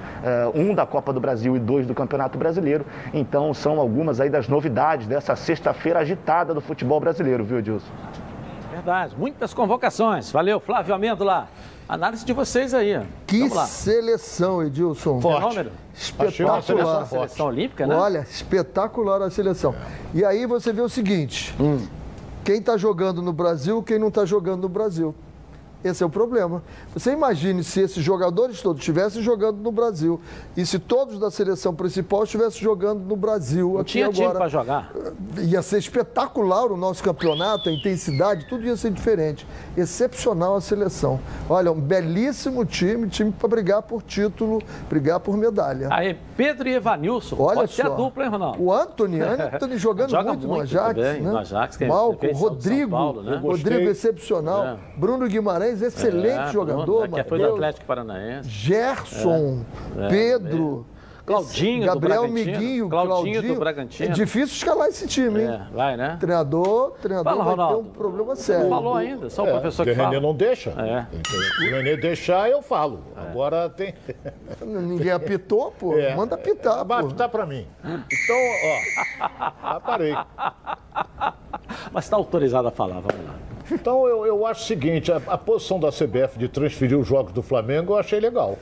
um da Copa do Brasil e dois do Campeonato Brasileiro. Então são algumas aí das novidades dessa sexta-feira agitada do futebol brasileiro, viu, Edilson? Verdade, muitas convocações. Valeu, Flávio Amêndola. Análise de vocês aí. Que seleção, Edilson. Forte. Espetacular. Seleção, seleção olímpica, né? Olha, espetacular a seleção. E aí você vê o seguinte: hum. quem está jogando no Brasil, quem não está jogando no Brasil. Esse é o problema. Você imagine se esses jogadores todos estivessem jogando no Brasil e se todos da seleção principal estivessem jogando no Brasil. Não aqui tinha agora, time para jogar. Ia ser espetacular o nosso campeonato, a intensidade, tudo ia ser diferente. Excepcional a seleção. Olha, um belíssimo time, time para brigar por título, brigar por medalha. Aí, Pedro e Evanilson. Olha Pode só. ser a dupla, hein, Ronaldo? O Anthony, Anthony jogando Joga muito, muito no Ajax. também, né? no Ajax, que é- Malco, Rodrigo, Paulo, né? Rodrigo gostei. excepcional. É. Bruno Guimarães, excelente É, jogador. Que foi do. Atlético Paranaense. Gerson, É, Pedro. Claudinho esse- Gabriel do. Miguinho, Claudinho do Bragantino. É difícil escalar esse time, hein? É, vai, né? Treinador, treinador Fala, vai ter Ronaldo. um problema sério. não falou ainda, só o É, professor que o Renê fala. não deixa. É. Se o Renê deixar, eu falo. Agora tem. Ninguém apitou, pô. É. Manda apitar, Vai apitar pra mim. Então, ó. Parei. Mas está autorizado a falar, vamos lá. Então eu, eu acho o seguinte, a, a posição da CBF de transferir os jogos do Flamengo eu achei legal.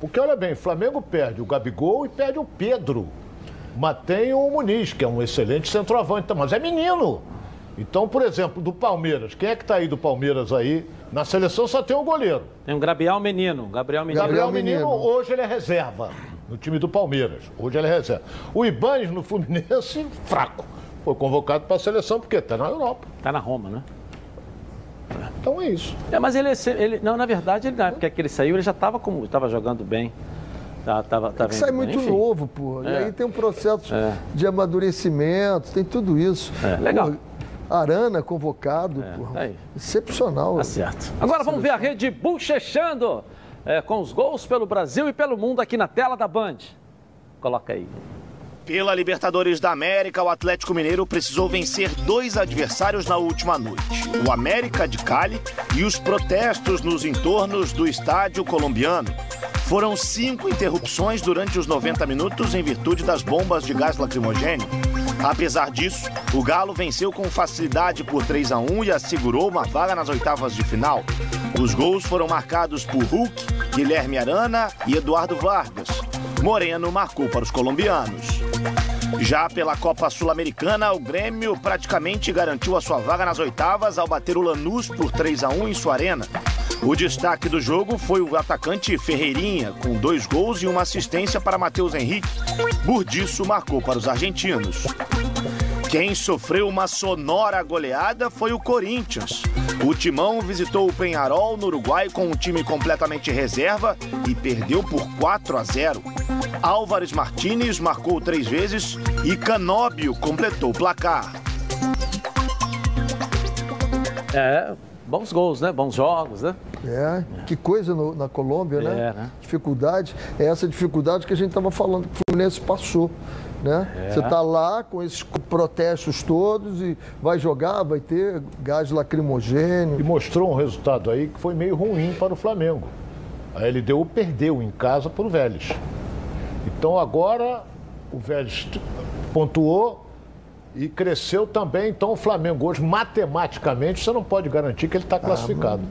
Porque olha bem, o Flamengo perde o Gabigol e perde o Pedro. Mas tem o Muniz, que é um excelente centroavante, tá, mas é menino. Então, por exemplo, do Palmeiras, quem é que tá aí do Palmeiras aí? Na seleção só tem o goleiro. Tem um Gabriel Menino. Gabriel Menino. Gabriel, Menino, hoje ele é reserva no time do Palmeiras. Hoje ele é reserva. O Ibanes no Fluminense, fraco. Foi convocado para a seleção porque está na Europa. Tá na Roma, né? Então é isso. É, mas ele, é ele não, na verdade, ele, na época que ele saiu, ele já estava como, tava jogando bem. Tá, tava, que sai muito enfim. novo, pô. E É. aí tem um processo É. de amadurecimento, tem tudo isso. É, legal. Pô, Arana convocado, É, pô. tá. Excepcional. Tá certo. Agora vamos ver a rede bochechando é, com os gols pelo Brasil e pelo mundo aqui na tela da Band. Coloca aí. Pela Libertadores da América, o Atlético Mineiro precisou vencer dois adversários na última noite: o América de Cali e os protestos nos entornos do estádio colombiano. Foram cinco interrupções durante os 90 minutos em virtude das bombas de gás lacrimogêneo. Apesar disso, o Galo venceu com facilidade por 3 a 1 e assegurou uma vaga nas oitavas de final. Os gols foram marcados por Hulk, Guilherme Arana e Eduardo Vargas. Moreno marcou para os colombianos. Já pela Copa Sul-Americana, o Grêmio praticamente garantiu a sua vaga nas oitavas ao bater o Lanús por 3 a 1 em sua arena. O destaque do jogo foi o atacante Ferreirinha, com dois gols e uma assistência para Matheus Henrique. Burdiço marcou para os argentinos. Quem sofreu uma sonora goleada foi o Corinthians. O Timão visitou o Penharol no Uruguai com um time completamente reserva e perdeu por 4 a 0. Álvares Martinez marcou três vezes e Canóbio completou o placar. É, bons gols, né? Bons jogos, né? É, que coisa no- na Colômbia, né? É, né? Dificuldade. É essa dificuldade que a gente estava falando que o Fluminense passou. Né? É. Você está lá com esses protestos todos e vai jogar, vai ter gás lacrimogêneo. E mostrou um resultado aí que foi meio ruim para o Flamengo. A LDU perdeu em casa para o Vélez. Então agora o Vélez pontuou e cresceu também. Então o Flamengo hoje, matematicamente, você não pode garantir que ele está classificado.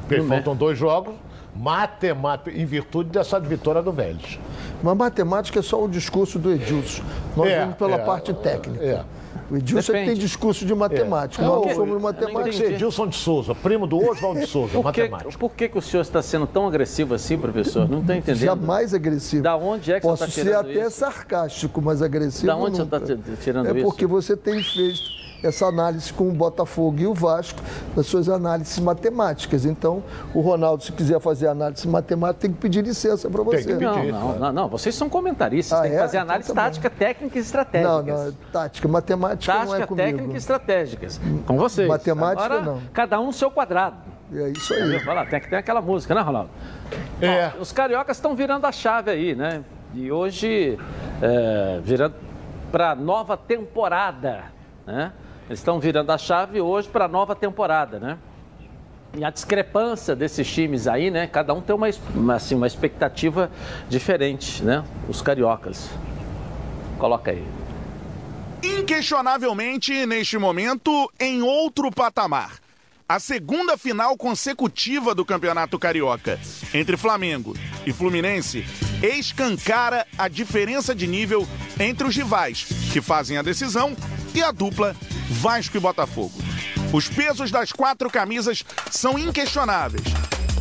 Porque Não é. faltam dois jogos, matemática, em virtude dessa vitória do Vélez. Mas matemática é só o discurso do Edilson. Nós É, vamos pela é, parte técnica. é. O Edilson é que tem Depende. discurso de matemática. É. Nós Não, somos matemáticos. Edilson de Souza, primo do Oswaldo de Souza, Por que, matemática. por que, que o senhor está sendo tão agressivo assim, professor? Não estou entendendo. Jamais agressivo. Da onde é que Posso você está ser tirando até isso? sarcástico, mas agressivo Da onde você nunca. está tirando É isso? porque você tem feito essa análise com o Botafogo e o Vasco, das suas análises matemáticas. Então, o Ronaldo, se quiser fazer análise matemática, tem que pedir licença para você. Não, não, não, não, vocês são comentaristas, Ah, tem que é? fazer análise Então tá tática, técnica e Não, estratégica. não, tática, matemática não é Tática, comigo. técnica e estratégicas. Com vocês. Matemática, Agora, não. Cada um no seu quadrado. É isso aí. Vai lá, tem que ter aquela música, né, Ronaldo? É. Ó, os cariocas estão virando a chave aí, né? E hoje, é, virando para nova temporada, né? Eles estão virando a chave hoje para nova temporada, né? E a discrepância desses times aí, né? Cada um tem uma, assim, uma expectativa diferente, né? Os cariocas. Coloca aí. Inquestionavelmente, neste momento, em outro patamar. A segunda final consecutiva do Campeonato Carioca entre Flamengo e Fluminense escancara a diferença de nível entre os rivais que fazem a decisão e a dupla Vasco e Botafogo. Os pesos das quatro camisas são inquestionáveis,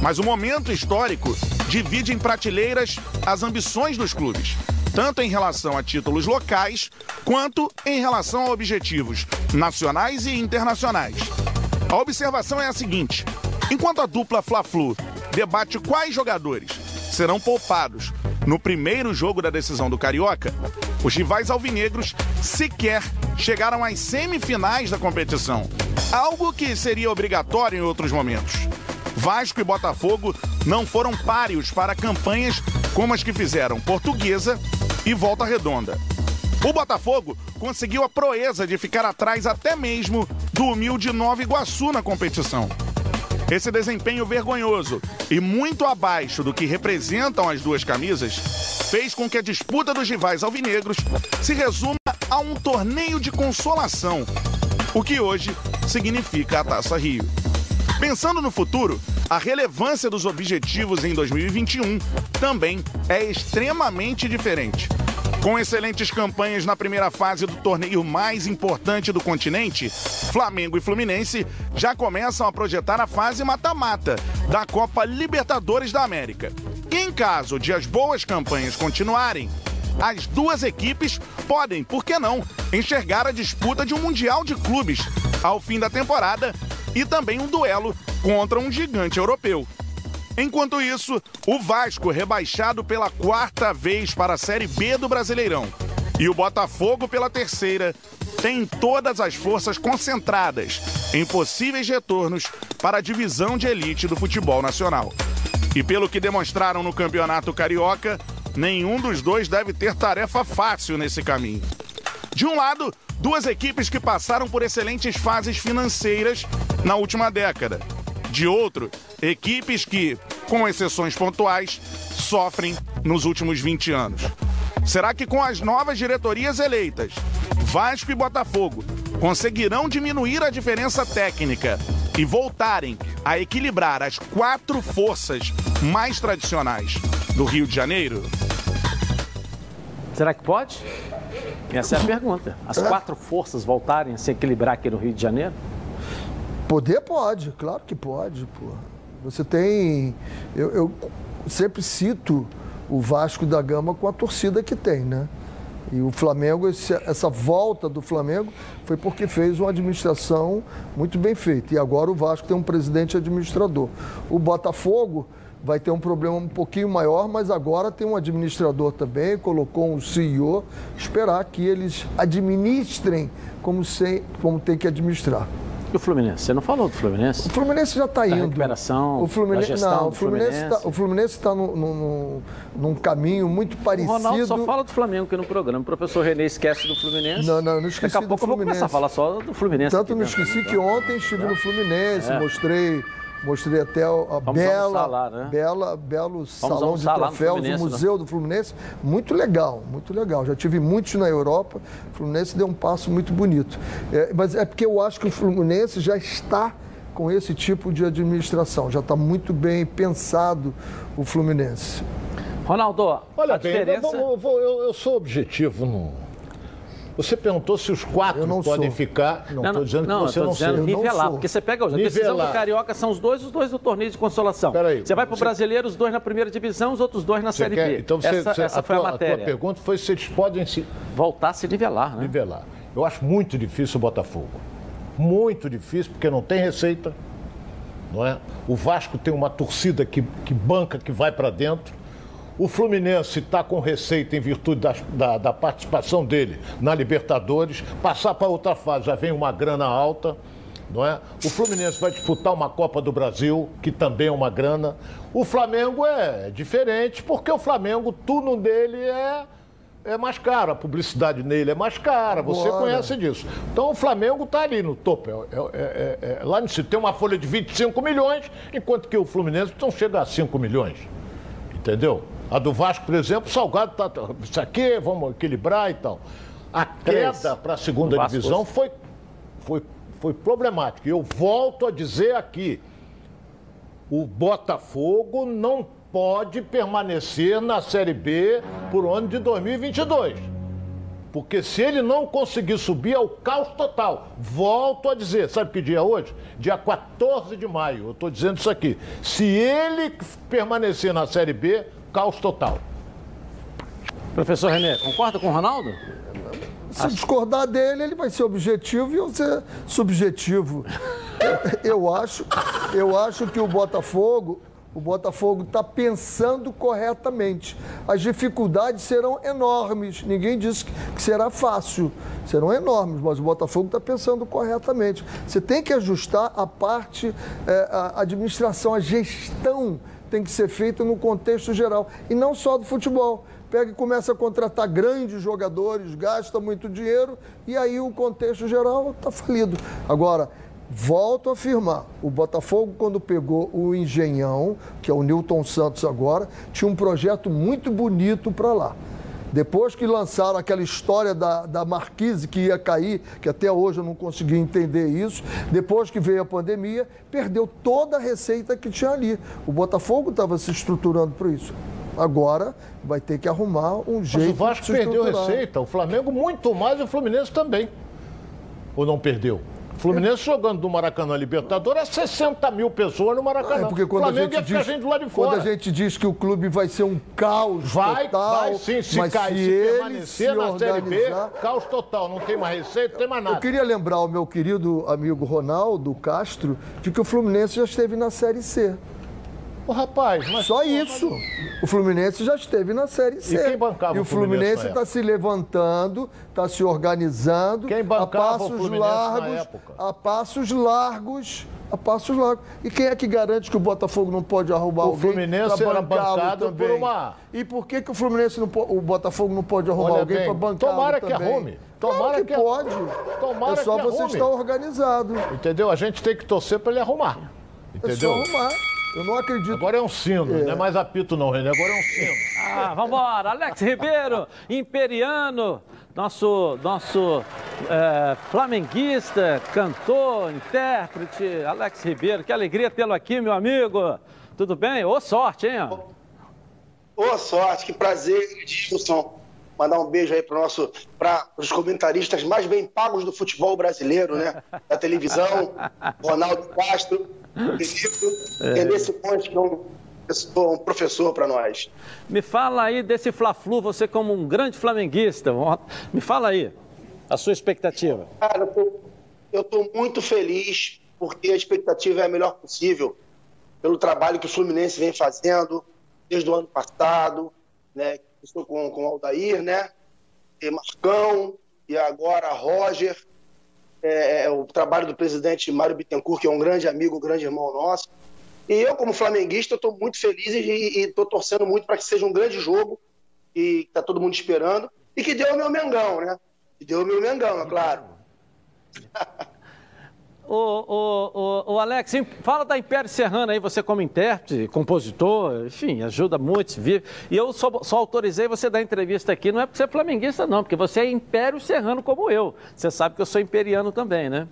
mas o momento histórico divide em prateleiras as ambições dos clubes, tanto em relação a títulos locais quanto em relação a objetivos nacionais e internacionais. A observação é a seguinte: enquanto a dupla Fla-Flu debate quais jogadores serão poupados no primeiro jogo da decisão do Carioca, os rivais alvinegros sequer chegaram às semifinais da competição, algo que seria obrigatório em outros momentos. Vasco e Botafogo não foram páreos para campanhas como as que fizeram Portuguesa e Volta Redonda. O Botafogo conseguiu a proeza de ficar atrás até mesmo do humilde Nova Iguaçu na competição. Esse desempenho vergonhoso e muito abaixo do que representam as duas camisas fez com que a disputa dos rivais alvinegros se resuma a um torneio de consolação, o que hoje significa a Taça Rio. Pensando no futuro, a relevância dos objetivos em 2021 também é extremamente diferente. Com excelentes campanhas na primeira fase do torneio mais importante do continente, Flamengo e Fluminense já começam a projetar a fase mata-mata da Copa Libertadores da América. Em caso de as boas campanhas continuarem, as duas equipes podem, por que não, enxergar a disputa de um Mundial de Clubes ao fim da temporada e também um duelo contra um gigante europeu. Enquanto isso, o Vasco, rebaixado pela quarta vez para a Série B do Brasileirão, e o Botafogo pela terceira, têm todas as forças concentradas em possíveis retornos para a divisão de elite do futebol nacional. E pelo que demonstraram no Campeonato Carioca, nenhum dos dois deve ter tarefa fácil nesse caminho. De um lado, duas equipes que passaram por excelentes fases financeiras na última década. De outro, equipes que, com exceções pontuais, sofrem nos últimos 20 anos. Será que com as novas diretorias eleitas, Vasco e Botafogo conseguirão diminuir a diferença técnica e voltarem a equilibrar as quatro forças mais tradicionais do Rio de Janeiro? Será que pode? Essa é a pergunta. As quatro forças voltarem a se equilibrar aqui no Rio de Janeiro? Poder pode, claro que pode, pô. Você tem. Eu, eu sempre cito o Vasco da Gama com a torcida que tem, né? E o Flamengo, essa volta do Flamengo foi porque fez uma administração muito bem feita. E agora o Vasco tem um presidente administrador. O Botafogo vai ter um problema um pouquinho maior, mas agora tem um administrador também, colocou um CEO, esperar que eles administrem como, como tem que administrar. E o Fluminense? Você não falou do Fluminense? O Fluminense já está indo. recuperação, o Fluminense, gestão não, o do Fluminense está, o Fluminense está num, num- num caminho muito O parecido. Ronaldo só fala do Flamengo aqui no programa. O professor René esquece do Fluminense. Não, não, não esqueci Daqui a pouco eu vou começar a falar só do Fluminense. Tanto não dentro, esqueci que ontem estive no Fluminense, É. mostrei, mostrei até a Vamos bela, lá, né? bela, belo salão de troféus, o Fluminense, né? museu do Fluminense, muito legal, muito legal. Já tive muitos na Europa, o Fluminense deu um passo muito bonito. É, mas é porque eu acho que o Fluminense já está com esse tipo de administração, já está muito bem pensado o Fluminense. Ronaldo, Olha a bem, diferença... eu, vou- vou- eu- eu sou objetivo no. Você perguntou se os quatro não podem sou. ficar. Não, estou dizendo não, que você não dizendo seja. nivelar, porque você pega hoje, a decisão do Carioca são os dois, os dois do torneio de consolação. Peraí, você vai pro você- brasileiro, os dois na primeira divisão, os outros dois na Você Série quer- B. Então você, essa você- essa a, foi tua, a a matéria. tua pergunta foi se eles podem se Voltar a se nivelar, né? nivelar. Eu acho muito difícil o Botafogo. Muito difícil, porque não tem receita. Não é? O Vasco tem uma torcida que, que banca, que vai para dentro. O Fluminense está com receita em virtude das- da, da participação dele na Libertadores. Passar para outra fase já vem uma grana alta. Não é? O Fluminense vai disputar uma Copa do Brasil, que também é uma grana. O Flamengo é diferente, porque o Flamengo, tudo dele é, é mais caro. A publicidade nele é mais cara. Você Agora. conhece disso. Então o Flamengo está ali no topo. É- é- é- é- lá no tem uma folha de 25 milhões, enquanto que o Fluminense não chega a 5 milhões. Entendeu? A do Vasco, por exemplo, Salgado tá. tá- Isso aqui, vamos equilibrar e tal. A queda para a segunda divisão foi, foi, foi problemática. E eu volto a dizer aqui: o Botafogo não pode permanecer na Série B por ano de 2022. Porque se ele não conseguir subir, é o caos total. Volto a dizer, sabe que dia é hoje? Dia 14 de maio. Eu estou dizendo isso aqui. Se ele permanecer na Série B, caos total. Professor René, concorda com o Ronaldo? Se discordar dele, ele vai ser objetivo e eu ser subjetivo. Eu acho, eu acho que o Botafogo, o Botafogo está pensando corretamente. As dificuldades serão enormes. Ninguém disse que será fácil. Serão enormes, mas o Botafogo está pensando corretamente. Você tem que ajustar a parte, eh, a administração, a gestão tem que ser feita no contexto geral e não só do futebol. Pega e começa a contratar grandes jogadores, gasta muito dinheiro e aí o contexto geral está falido. Agora, volto a afirmar: o Botafogo, quando pegou o Engenhão, que é o Newton Santos agora, tinha um projeto muito bonito para lá. Depois que lançaram aquela história da, da Marquise que ia cair, que até hoje eu não consegui entender isso, depois que veio a pandemia, perdeu toda a receita que tinha ali. O Botafogo estava se estruturando para isso. Agora vai ter que arrumar um jeito Mas o Vasco de se perdeu receita, o Flamengo muito mais e o Fluminense também. Ou não perdeu? O Fluminense jogando no Maracanã Libertadores é 60 mil pessoas no Maracanã. É porque quando a Flamengo gente ia ficar diz, gente do lado de quando fora. a gente diz que o clube vai ser um caos Vai, total, vai sim, se mas cair, se, se, permanecer se na Série B, caos total, não tem mais receita, não tem mais nada. Eu queria lembrar o meu querido amigo Ronaldo Castro de que o Fluminense já esteve na Série C. Ô, rapaz, mas... Só isso. O Fluminense já esteve na Série C. quem bancava E o o Fluminense Fluminense na está se levantando, está se organizando. Quem bancava a o passos Fluminense na largos, época? A passos largos. A passos largos. E quem é que garante que o Botafogo não pode arrumar O alguém Fluminense pra era bancado por também? uma- E por que, que o Fluminense não o Botafogo não pode arrumar Olha alguém para bancar tomara que também? arrume. Claro Tomara que, que- pode. Tomara é só que você arrume. estar organizado. Entendeu? A gente tem que torcer para ele arrumar. É Entendeu? só arrumar. Eu não acredito. Agora é um sino, não é mais apito não, René, agora é um sino. Ah, vambora. Alex Ribeiro, imperiano, nosso, nosso é, flamenguista, cantor, intérprete, Alex Ribeiro. Que alegria tê-lo aqui, meu amigo. Tudo bem? Ô, sorte, hein? Boa sorte, que prazer, Edilson. Mandar um beijo aí para nosso, para os comentaristas mais bem pagos do futebol brasileiro, né? Da televisão, Ronaldo Castro, querido, É. René Simões, que é um, professor- um professor para nós. Me fala aí desse Fla-Flu, você como um grande flamenguista. Me fala aí a sua expectativa. Cara, eu eu estou muito feliz porque a expectativa é a melhor possível pelo trabalho que o Fluminense vem fazendo desde o ano passado, né? Estou com, com o Aldair, né? E Marcão e agora Roger. É, é, o trabalho do presidente Mário Bittencourt, que é um grande amigo, um grande irmão nosso. E eu, como flamenguista, estou muito feliz e estou torcendo muito para que seja um grande jogo e está todo mundo esperando. E que deu o meu Mengão, né? Que deu o meu Mengão, é claro. O, Alex, fala da Império Serrano aí, você como intérprete, compositor, enfim, ajuda muito, vive. E eu só, só autorizei você dar entrevista aqui, não é porque você é flamenguista, não, porque você é Império Serrano como eu. Você sabe que eu sou imperiano também, né?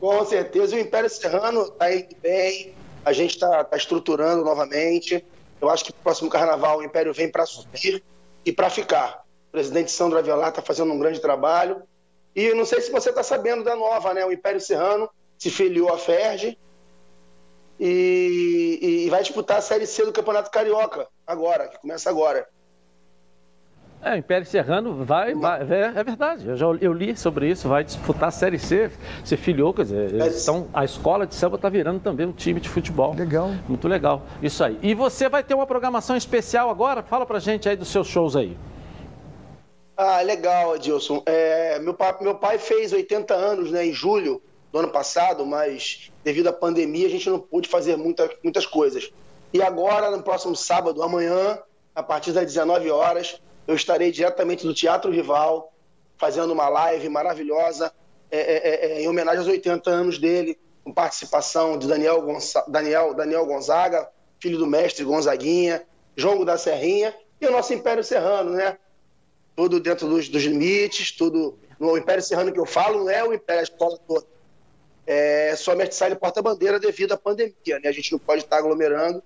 Com certeza, o Império Serrano está indo bem, a gente está tá estruturando novamente. Eu acho que o próximo carnaval o Império vem para subir e para ficar. O presidente Sandro Avelar está fazendo um grande trabalho e não sei se você está sabendo da nova, né? O Império Serrano se filiou à Ferge e, e, vai disputar a Série C do Campeonato Carioca agora, que começa agora. É, o Império Serrano vai, vai é, é, verdade, eu, já, eu li sobre isso, vai disputar a Série C, se filiou, quer dizer, é. estão, a escola de samba está virando também um time de futebol. Legal. Muito legal, isso aí. E você vai ter uma programação especial agora? Fala pra gente aí dos seus shows aí. Ah, legal, Edilson. É, meu, pai, meu pai fez 80 anos né, em julho do ano passado, mas devido à pandemia a gente não pôde fazer muita, muitas coisas. E agora, no próximo sábado, amanhã, a partir das 19 horas, eu estarei diretamente do Teatro Rival, fazendo uma live maravilhosa é, é, é, é em homenagem aos 80 anos dele, com participação de Daniel, Daniel, Daniel Gonzaga, filho do mestre Gonzaguinha, Jongo da Serrinha e o nosso Império Serrano, né? Tudo dentro dos, dos limites, tudo. No Império Serrano que eu falo não é o Império, a escola toda. É só mestre sai porta-bandeira devido à pandemia, né? A gente não pode estar aglomerando,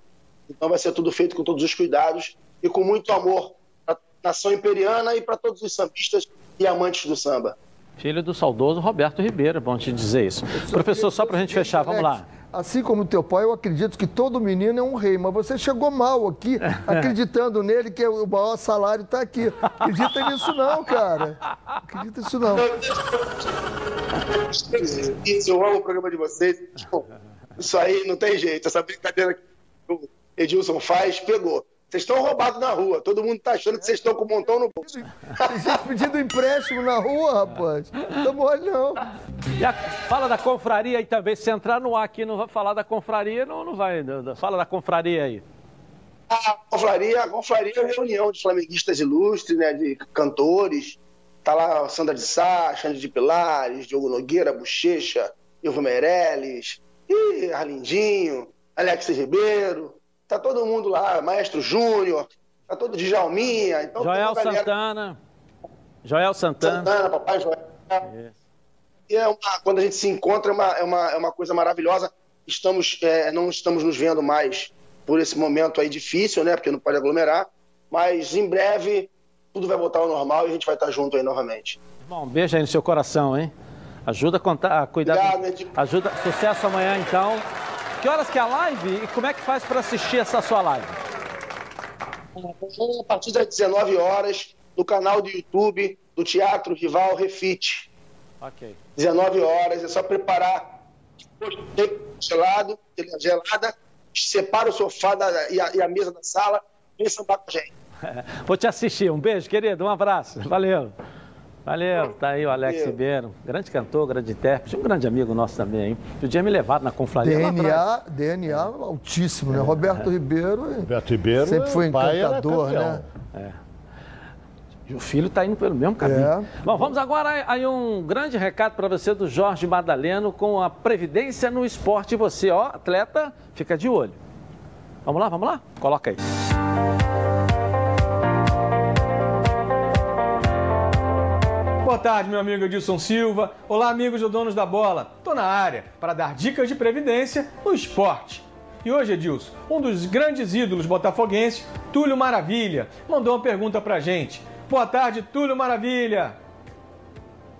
então vai ser tudo feito com todos os cuidados e com muito amor para a nação imperiana e para todos os sambistas e amantes do samba. Filho do saudoso Roberto Ribeiro, é bom te dizer isso. Professor, só para a gente fechar, vamos lá assim como teu pai, eu acredito que todo menino é um rei, mas você chegou mal aqui, acreditando nele que o maior salário está aqui. Acredita nisso não, cara. Acredita nisso não. Isso, eu amo o programa de vocês. Isso aí não tem jeito. Essa brincadeira que o Edilson faz, pegou. Vocês estão roubados na rua. Todo mundo está achando que vocês estão com um montão no bolso. Tem gente pedindo empréstimo na rua, rapaz. Não mole, não. A, fala da confraria aí também. Se entrar no ar aqui não vai falar da confraria, não, não vai. Fala da confraria aí. A confraria, a confraria é uma reunião de flamenguistas ilustres, né, de cantores. Tá lá Sandra de Sá, Xande de Pilares, Diogo Nogueira, Bochecha, Ivo Meirelles, e Arlindinho, Alex Ribeiro, Tá todo mundo lá, Maestro Júnior, tá todo Djalminha. Então, Joel galera... Santana. Joel Santana. Santana, papai Joel. Yes. E é uma, quando a gente se encontra, é uma, é uma, é uma coisa maravilhosa. Estamos, é, não estamos nos vendo mais por esse momento aí difícil, né? Porque não pode aglomerar. Mas em breve tudo vai voltar ao normal e a gente vai estar junto aí novamente. Bom, um beijo aí no seu coração, hein? Ajuda a, contar, a cuidar. Obrigado, do... Ajuda. Sucesso amanhã, então. Que horas que é a live e como é que faz para assistir essa sua live? A partir das 19 horas, no canal do YouTube do Teatro Rival Refit. Ok. 19 horas, é só preparar gelado, gelada, separa o sofá da, e, a, e, a, mesa da sala, vem sambar com a gente. Vou te assistir. Um beijo, querido. Um abraço. Valeu. Valeu, tá aí o Alex Valeu. Ribeiro, grande cantor, grande intérprete, um grande amigo nosso também, hein? Podia me levar na confraria DNA, DNA altíssimo, né? É, Roberto é. Ribeiro. Roberto Ribeiro sempre foi encantador, né? É. E o filho está indo pelo mesmo caminho. É. Bom, vamos agora aí um grande recado para você do Jorge Madaleno com a Previdência no Esporte. Você, ó, atleta, fica de olho. Vamos lá, vamos lá? Coloca aí. Boa tarde, meu amigo Edilson Silva. Olá, amigos do Donos da Bola. Tô na área para dar dicas de previdência no esporte. E hoje, Edilson, um dos grandes ídolos botafoguenses, Túlio Maravilha, mandou uma pergunta pra gente. Boa tarde, Túlio Maravilha.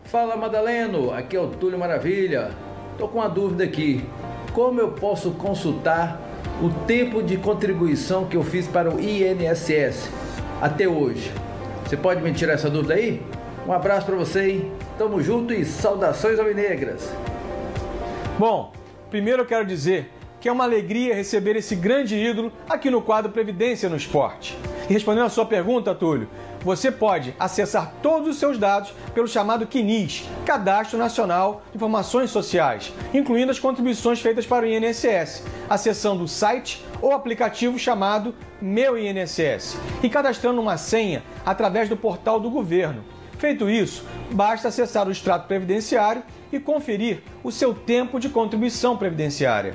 Fala, Madaleno. Aqui é o Túlio Maravilha. Tô com uma dúvida aqui. Como eu posso consultar o tempo de contribuição que eu fiz para o INSS até hoje? Você pode me tirar essa dúvida aí? Um abraço para você, hein? Tamo junto e saudações alvinegras. Bom, primeiro eu quero dizer que é uma alegria receber esse grande ídolo aqui no quadro Previdência no Esporte. E respondendo a sua pergunta, Túlio, Você pode acessar todos os seus dados pelo chamado CNIS, Cadastro Nacional de Informações Sociais, incluindo as contribuições feitas para o INSS, acessando o site ou aplicativo chamado Meu INSS e cadastrando uma senha através do portal do governo. Feito isso, basta acessar o extrato previdenciário e conferir o seu tempo de contribuição previdenciária.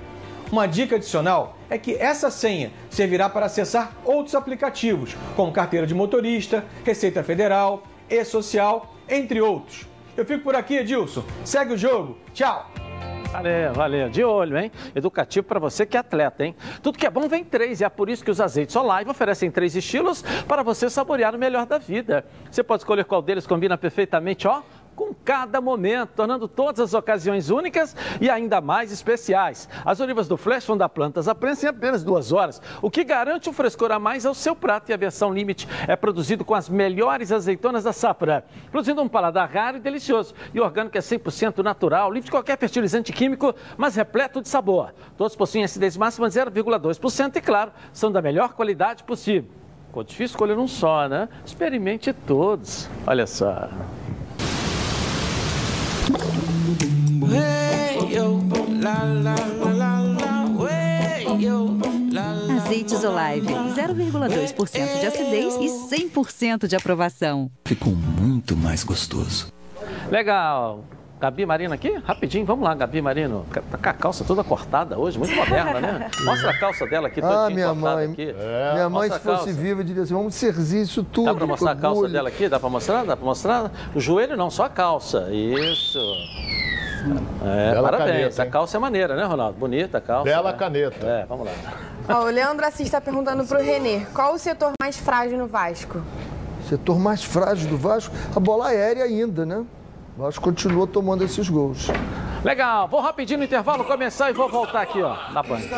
Uma dica adicional é que essa senha servirá para acessar outros aplicativos, como carteira de motorista, Receita Federal, e-social, entre outros. Eu fico por aqui, Edilson. Segue o jogo. Tchau! Valeu, valeu. De olho, hein? Educativo para você que é atleta, hein? Tudo que é bom vem três e é por isso que os azeites Olive oferecem três estilos para você saborear o melhor da vida. Você pode escolher qual deles combina perfeitamente, ó com cada momento, tornando todas as ocasiões únicas e ainda mais especiais. As olivas do Flash vão dar plantas a prensa em apenas duas horas, o que garante um frescor a mais ao seu prato e a versão Limite é produzido com as melhores azeitonas da safra, produzindo um paladar raro e delicioso. E orgânico é 100% natural, livre de qualquer fertilizante químico, mas repleto de sabor. Todos possuem acidez máxima de 0,2% e, claro, são da melhor qualidade possível. Ficou difícil escolher um só, né? Experimente todos. Olha só. Azeites Olive, 0,2% de acidez e 100% de aprovação. Ficou muito mais gostoso. Legal. Gabi Marino aqui? Rapidinho, vamos lá, Gabi Marino. Tá com a calça toda cortada hoje, muito moderna, né? Mostra a calça dela aqui, ah, minha mãe. Aqui. É. Minha mãe, Mostra se fosse viva, diria assim, vamos serzir isso tudo. Dá pra mostrar a calça dela aqui? Dá pra mostrar? Dá pra mostrar? O joelho não, só a calça. Isso. É, Bela parabéns. Caneta, a calça é maneira, né, Ronaldo? Bonita a calça. Bela né? caneta. É, vamos lá. Ó, o Leandro Assis está perguntando para o Renê, qual o setor mais frágil no Vasco? Setor mais frágil do Vasco? A bola aérea ainda, né? O Vasco continua tomando esses gols. Legal, vou rapidinho no intervalo começar e vou voltar aqui, ó, na banca.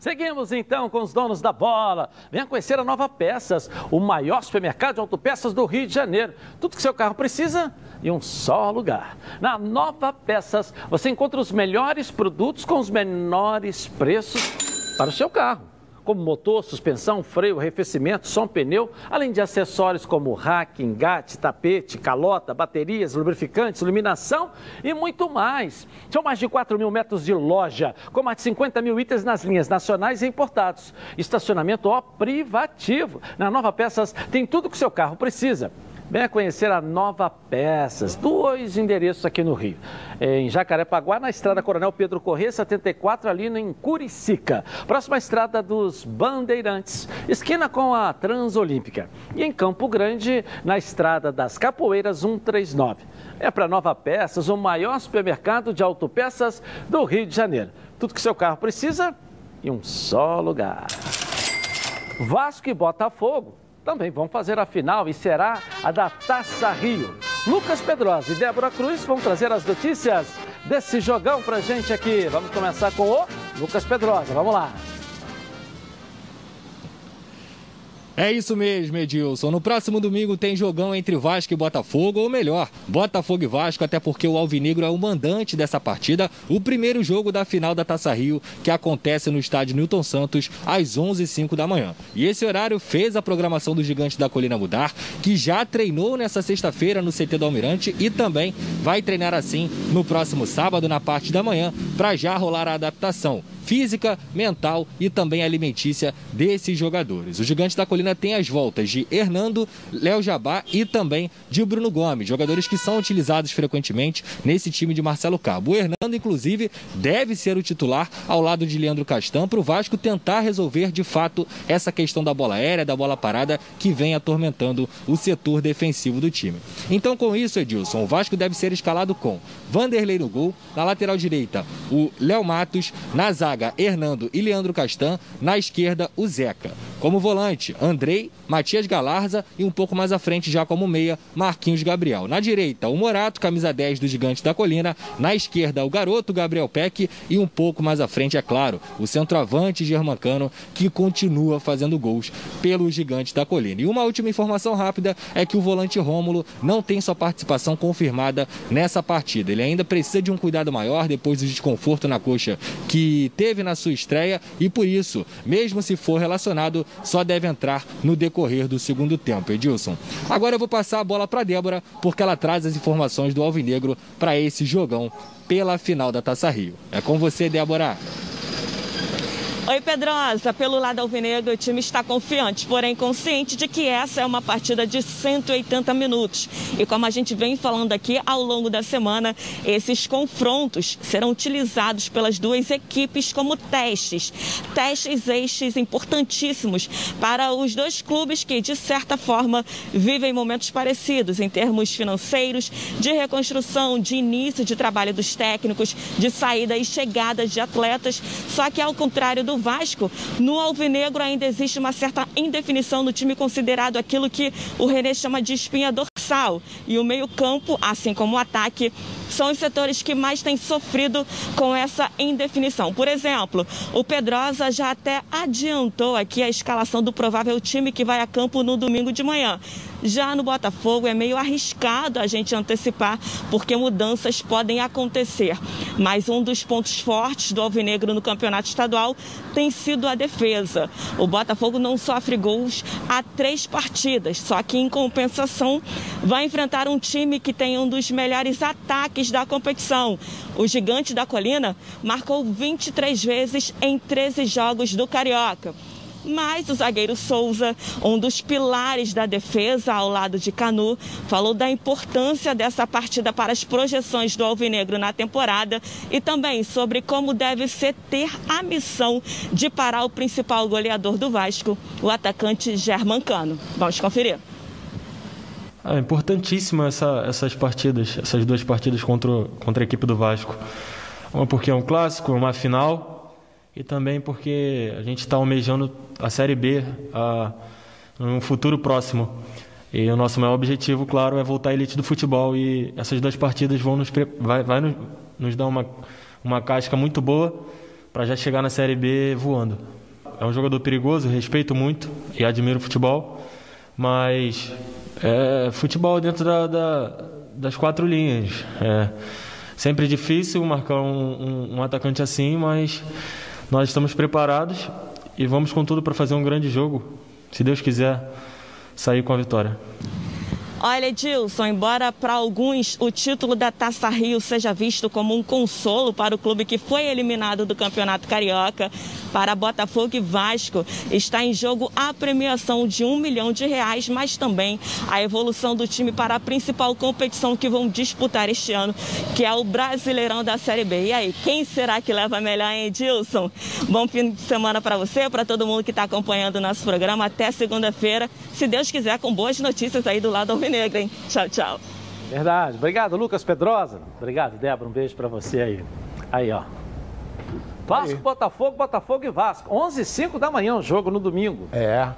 Seguimos então com os donos da bola. Venha conhecer a Nova Peças, o maior supermercado de autopeças do Rio de Janeiro. Tudo que seu carro precisa em um só lugar. Na Nova Peças, você encontra os melhores produtos com os menores preços para o seu carro como motor, suspensão, freio, arrefecimento, som, pneu, além de acessórios como rack, engate, tapete, calota, baterias, lubrificantes, iluminação e muito mais. São mais de 4 mil metros de loja, com mais de 50 mil itens nas linhas nacionais e importados. Estacionamento ó, privativo. Na Nova Peças tem tudo que o seu carro precisa. Venha conhecer a Nova Peças, dois endereços aqui no Rio. Em Jacarepaguá, na estrada Coronel Pedro Corrêa, 74, ali em Curicica. Próxima estrada dos Bandeirantes, esquina com a Transolímpica. E em Campo Grande, na estrada das Capoeiras, 139. É para Nova Peças, o maior supermercado de autopeças do Rio de Janeiro. Tudo que seu carro precisa em um só lugar. Vasco e Botafogo também vão fazer a final e será a da Taça Rio. Lucas Pedrosa e Débora Cruz vão trazer as notícias desse jogão pra gente aqui. Vamos começar com o Lucas Pedrosa. Vamos lá. É isso mesmo, Edilson. No próximo domingo tem jogão entre Vasco e Botafogo, ou melhor, Botafogo e Vasco, até porque o Alvinegro é o mandante dessa partida, o primeiro jogo da final da Taça Rio, que acontece no estádio Newton Santos, às 11h05 da manhã. E esse horário fez a programação do Gigante da Colina mudar, que já treinou nessa sexta-feira no CT do Almirante e também vai treinar assim no próximo sábado, na parte da manhã, para já rolar a adaptação física, mental e também alimentícia desses jogadores. O Gigante da Colina tem as voltas de Hernando, Léo Jabá e também de Bruno Gomes, jogadores que são utilizados frequentemente nesse time de Marcelo Cabo. O Hernando, inclusive, deve ser o titular ao lado de Leandro Castan para o Vasco tentar resolver de fato essa questão da bola aérea, da bola parada que vem atormentando o setor defensivo do time. Então, com isso, Edilson, o Vasco deve ser escalado com Vanderlei no gol, na lateral direita, o Léo Matos, na zaga zaga, Hernando e Leandro Castan. Na esquerda, o Zeca. Como volante, Andrei, Matias Galarza e um pouco mais à frente, já como meia, Marquinhos Gabriel. Na direita, o Morato, camisa 10 do Gigante da Colina. Na esquerda, o garoto Gabriel Peck e um pouco mais à frente, é claro, o centroavante Germancano, que continua fazendo gols pelo Gigante da Colina. E uma última informação rápida é que o volante Rômulo não tem sua participação confirmada nessa partida. Ele ainda precisa de um cuidado maior depois do desconforto na coxa que teve na sua estreia e por isso, mesmo se for relacionado, só deve entrar no decorrer do segundo tempo. Edilson. Agora eu vou passar a bola para Débora, porque ela traz as informações do Alvinegro para esse jogão pela final da Taça Rio. É com você, Débora. Oi, Pedrosa. Pelo lado alvinegro, o time está confiante, porém consciente de que essa é uma partida de 180 minutos. E como a gente vem falando aqui ao longo da semana, esses confrontos serão utilizados pelas duas equipes como testes. Testes eixes importantíssimos para os dois clubes que, de certa forma, vivem momentos parecidos em termos financeiros, de reconstrução, de início de trabalho dos técnicos, de saída e chegada de atletas. Só que, ao contrário do Vasco, no Alvinegro ainda existe uma certa indefinição no time considerado aquilo que o René chama de espinha dorsal. E o meio-campo, assim como o ataque, são os setores que mais têm sofrido com essa indefinição. Por exemplo, o Pedrosa já até adiantou aqui a escalação do provável time que vai a campo no domingo de manhã. Já no Botafogo é meio arriscado a gente antecipar, porque mudanças podem acontecer. Mas um dos pontos fortes do Alvinegro no campeonato estadual tem sido a defesa. O Botafogo não sofre gols há três partidas, só que em compensação vai enfrentar um time que tem um dos melhores ataques da competição. O Gigante da Colina marcou 23 vezes em 13 jogos do Carioca. Mas o zagueiro Souza, um dos pilares da defesa ao lado de Canu, falou da importância dessa partida para as projeções do Alvinegro na temporada e também sobre como deve ser ter a missão de parar o principal goleador do Vasco, o atacante German Cano. Vamos conferir. É importantíssima essa, essas partidas, essas duas partidas contra, contra a equipe do Vasco. Uma porque é um clássico, uma final, e também porque a gente está almejando a Série B a, um futuro próximo. E o nosso maior objetivo, claro, é voltar à elite do futebol. E essas duas partidas vão nos, vai, vai nos, nos dar uma, uma casca muito boa para já chegar na Série B voando. É um jogador perigoso, respeito muito e admiro o futebol, mas é futebol dentro da, da, das quatro linhas. É sempre difícil marcar um, um, um atacante assim, mas nós estamos preparados e vamos com tudo para fazer um grande jogo. Se Deus quiser, sair com a vitória. Olha, Edilson, embora para alguns o título da Taça Rio seja visto como um consolo para o clube que foi eliminado do Campeonato Carioca, para Botafogo e Vasco está em jogo a premiação de um milhão de reais, mas também a evolução do time para a principal competição que vão disputar este ano, que é o Brasileirão da Série B. E aí, quem será que leva melhor, hein, Edilson? Bom fim de semana para você, para todo mundo que está acompanhando o nosso programa. Até segunda-feira, se Deus quiser, com boas notícias aí do lado alvinegro, hein? Tchau, tchau. Verdade. Obrigado, Lucas Pedrosa. Obrigado, Débora. Um beijo para você aí. Aí, ó. Vasco, aí. Botafogo, Botafogo e Vasco. 11 h 05 da manhã o jogo no domingo. É.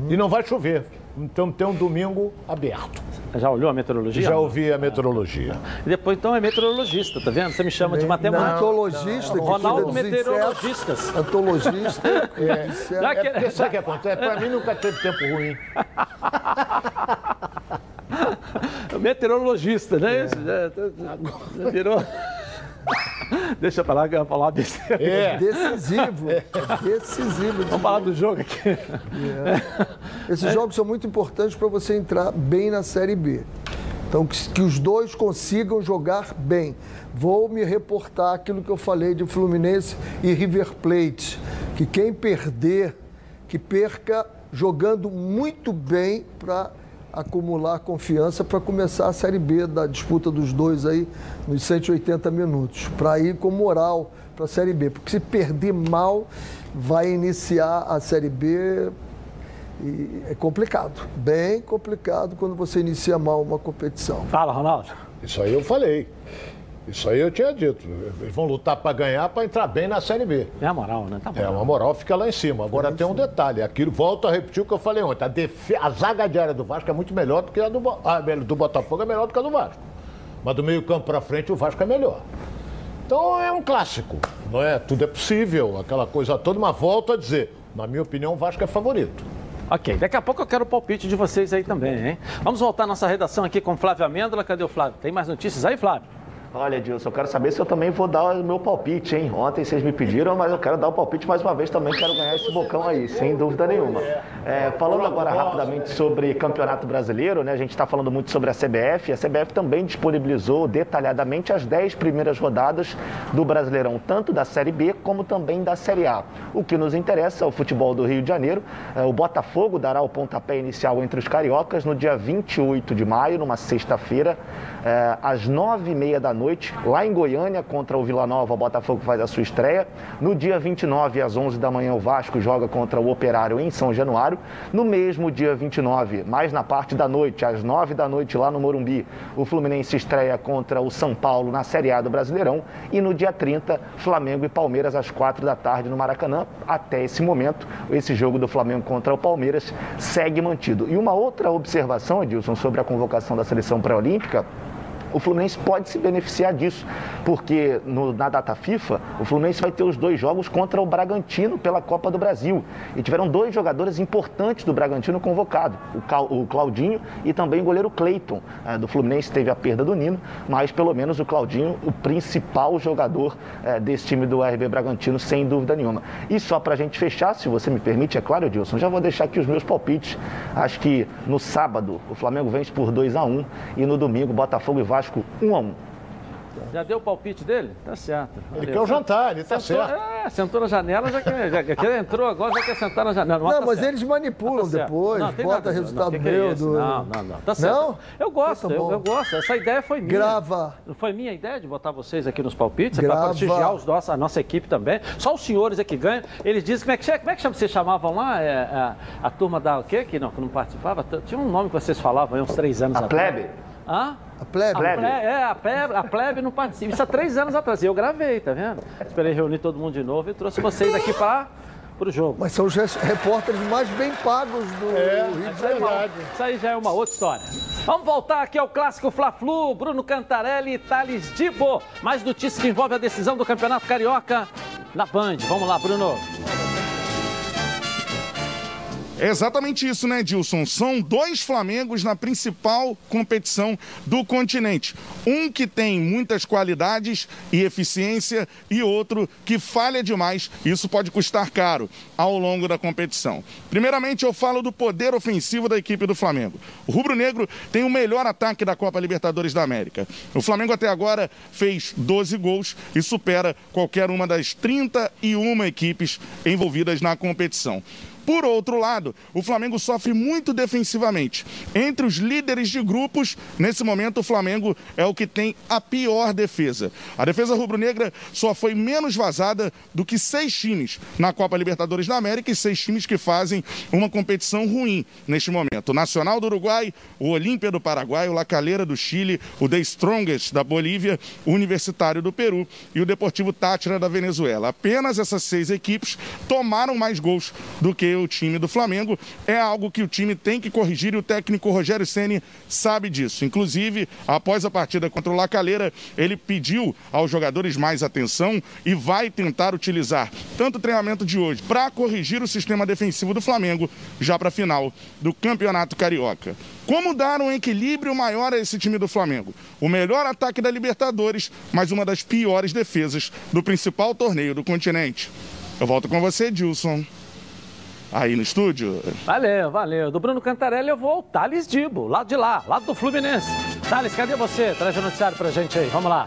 Uhum. E não vai chover. Então tem um domingo aberto. Já olhou a meteorologia? Já ouvi a meteorologia. E depois então é meteorologista, tá vendo? Você me chama de matemático. Antologista. Não, Ronaldo Meteorologistas. Antologista. É. Já que... é, sabe o que acontece? Pra mim nunca teve tempo ruim. Meteorologista, né? É. Já, já virou. Deixa pra lá que eu vou falar desse. É. Decisivo. É. Decisivo. Vamos falar do jogo aqui. É. Esses é. jogos são muito importantes para você entrar bem na Série B. Então, que, que, os dois consigam jogar bem. Vou me reportar aquilo que eu falei de Fluminense e River Plate. Que quem perder, que perca jogando muito bem para acumular confiança para começar a Série B da disputa dos dois aí nos 180 minutos, para ir com moral para a Série B. Porque se perder mal, vai iniciar a Série B e é complicado, bem complicado quando você inicia mal uma competição. Fala, Ronaldo. Isso aí eu falei. Isso aí eu tinha dito. Eles vão lutar para ganhar, para entrar bem na Série B. É a moral, né? Tá é, a moral fica lá em cima. Agora tem um detalhe. Aquilo, volto a repetir o que eu falei ontem. A, defe... a zaga diária do Vasco é muito melhor do que a do, a do Botafogo, é melhor do que a do Vasco. Mas do meio campo para frente, o Vasco é melhor. Então é um clássico, não é? Tudo é possível, aquela coisa toda. Mas volto a dizer, na minha opinião, o Vasco é favorito. Ok, daqui a pouco eu quero o palpite de vocês aí também, hein? Vamos voltar à nossa redação aqui com Flávio Amêndola. Cadê o Flávio? Tem mais notícias aí, Flávio? Olha, Dilson, eu quero saber se eu também vou dar o meu palpite, hein? Ontem vocês me pediram, mas eu quero dar o palpite mais uma vez também, quero ganhar esse bocão aí, sem dúvida nenhuma. É, falando agora rapidamente sobre Campeonato Brasileiro, né? A gente está falando muito sobre a CBF, a CBF também disponibilizou detalhadamente as 10 primeiras rodadas do Brasileirão, tanto da Série B como também da Série A. O que nos interessa é o futebol do Rio de Janeiro. É, o Botafogo dará o pontapé inicial entre os cariocas no dia 28 de maio, numa sexta-feira, é, às nove e meia da noite, lá em Goiânia, contra o Vila Nova, o Botafogo faz a sua estreia. No dia 29, às 11 da manhã, o Vasco joga contra o Operário em São Januário. No mesmo dia 29, mais na parte da noite, às nove da noite, lá no Morumbi, o Fluminense estreia contra o São Paulo na Série A do Brasileirão. E no dia 30, Flamengo e Palmeiras às quatro da tarde no Maracanã. Até esse momento, esse jogo do Flamengo contra o Palmeiras segue mantido. E uma outra observação, Edilson, sobre a convocação da seleção pré-olímpica o Fluminense pode se beneficiar disso, porque no, na data FIFA, o Fluminense vai ter os dois jogos contra o Bragantino pela Copa do Brasil. E tiveram dois jogadores importantes do Bragantino convocados, o, Claudinho e também o goleiro Cleiton. É, do Fluminense teve a perda do Nino, mas pelo menos o Claudinho, o principal jogador é, desse time do RB Bragantino, sem dúvida nenhuma. E só para a gente fechar, se você me permite, é claro, Edilson, já vou deixar aqui os meus palpites. Acho que no sábado o Flamengo vence por 2 a 1 e no domingo Botafogo e Vasco Vasco 1 a 1 já deu o palpite dele? Tá certo. Ele quer o jantar, ele tá sentou, certo. É, sentou na janela, já quer, já, já entrou agora, já quer sentar na janela. Não, não tá mas certo. eles manipulam tá depois, não, bota resultado não, meu. É do... Não, não, não. Tá certo. Não? Eu gosto, tá eu, eu, gosto. Essa ideia foi minha. Grava. Foi minha ideia de botar vocês aqui nos palpites? Grava. É para prestigiar os nossos, a nossa equipe também. Só os senhores é que ganham. Eles dizem, como é que, como é que vocês chamavam lá? É, a, a, turma da o quê? Que não, que não participava? Tinha um nome que vocês falavam aí uns três anos a atrás. Plebe? Hã? A plebe? A plebe. É, a plebe, a plebe não participa. Isso há três anos atrás. Eu gravei, tá vendo? Esperei reunir todo mundo de novo e trouxe vocês aqui para o jogo. Mas são os repórteres mais bem pagos do é, Rio de Janeiro. Isso aí já é uma outra história. Vamos voltar aqui ao clássico Fla-Flu, Bruno Cantarelli e Thales Dibo. Mais notícias que envolvem a decisão do Campeonato Carioca na Band. Vamos lá, Bruno. É exatamente isso, né, Dilson? São dois Flamengos na principal competição do continente. Um que tem muitas qualidades e eficiência e outro que falha demais. Isso pode custar caro ao longo da competição. Primeiramente, eu falo do poder ofensivo da equipe do Flamengo. O Rubro Negro tem o melhor ataque da Copa Libertadores da América. O Flamengo até agora fez 12 gols e supera qualquer uma das 31 equipes envolvidas na competição. Por outro lado, o Flamengo sofre muito defensivamente. Entre os líderes de grupos, nesse momento o Flamengo é o que tem a pior defesa. A defesa rubro-negra só foi menos vazada do que seis times na Copa Libertadores da América e seis times que fazem uma competição ruim neste momento. O Nacional do Uruguai, o Olímpia do Paraguai, o La Calera do Chile, o The Strongest da Bolívia, o Universitário do Peru e o Deportivo Tátira da Venezuela. Apenas essas seis equipes tomaram mais gols do que o time do Flamengo. É algo que o time tem que corrigir e o técnico Rogério Ceni sabe disso. Inclusive, após a partida contra o Lacaleira, ele pediu aos jogadores mais atenção e vai tentar utilizar tanto o treinamento de hoje para corrigir o sistema defensivo do Flamengo já para a final do Campeonato Carioca. Como dar um equilíbrio maior a esse time do Flamengo? O melhor ataque da Libertadores, mas uma das piores defesas do principal torneio do continente. Eu volto com você, Dilson aí no estúdio. Valeu, valeu. Do Bruno Cantarelli eu vou ao Thales Dibo, lá de lá, lá do Fluminense. Thales, cadê você? Traz o noticiário pra gente aí, vamos lá.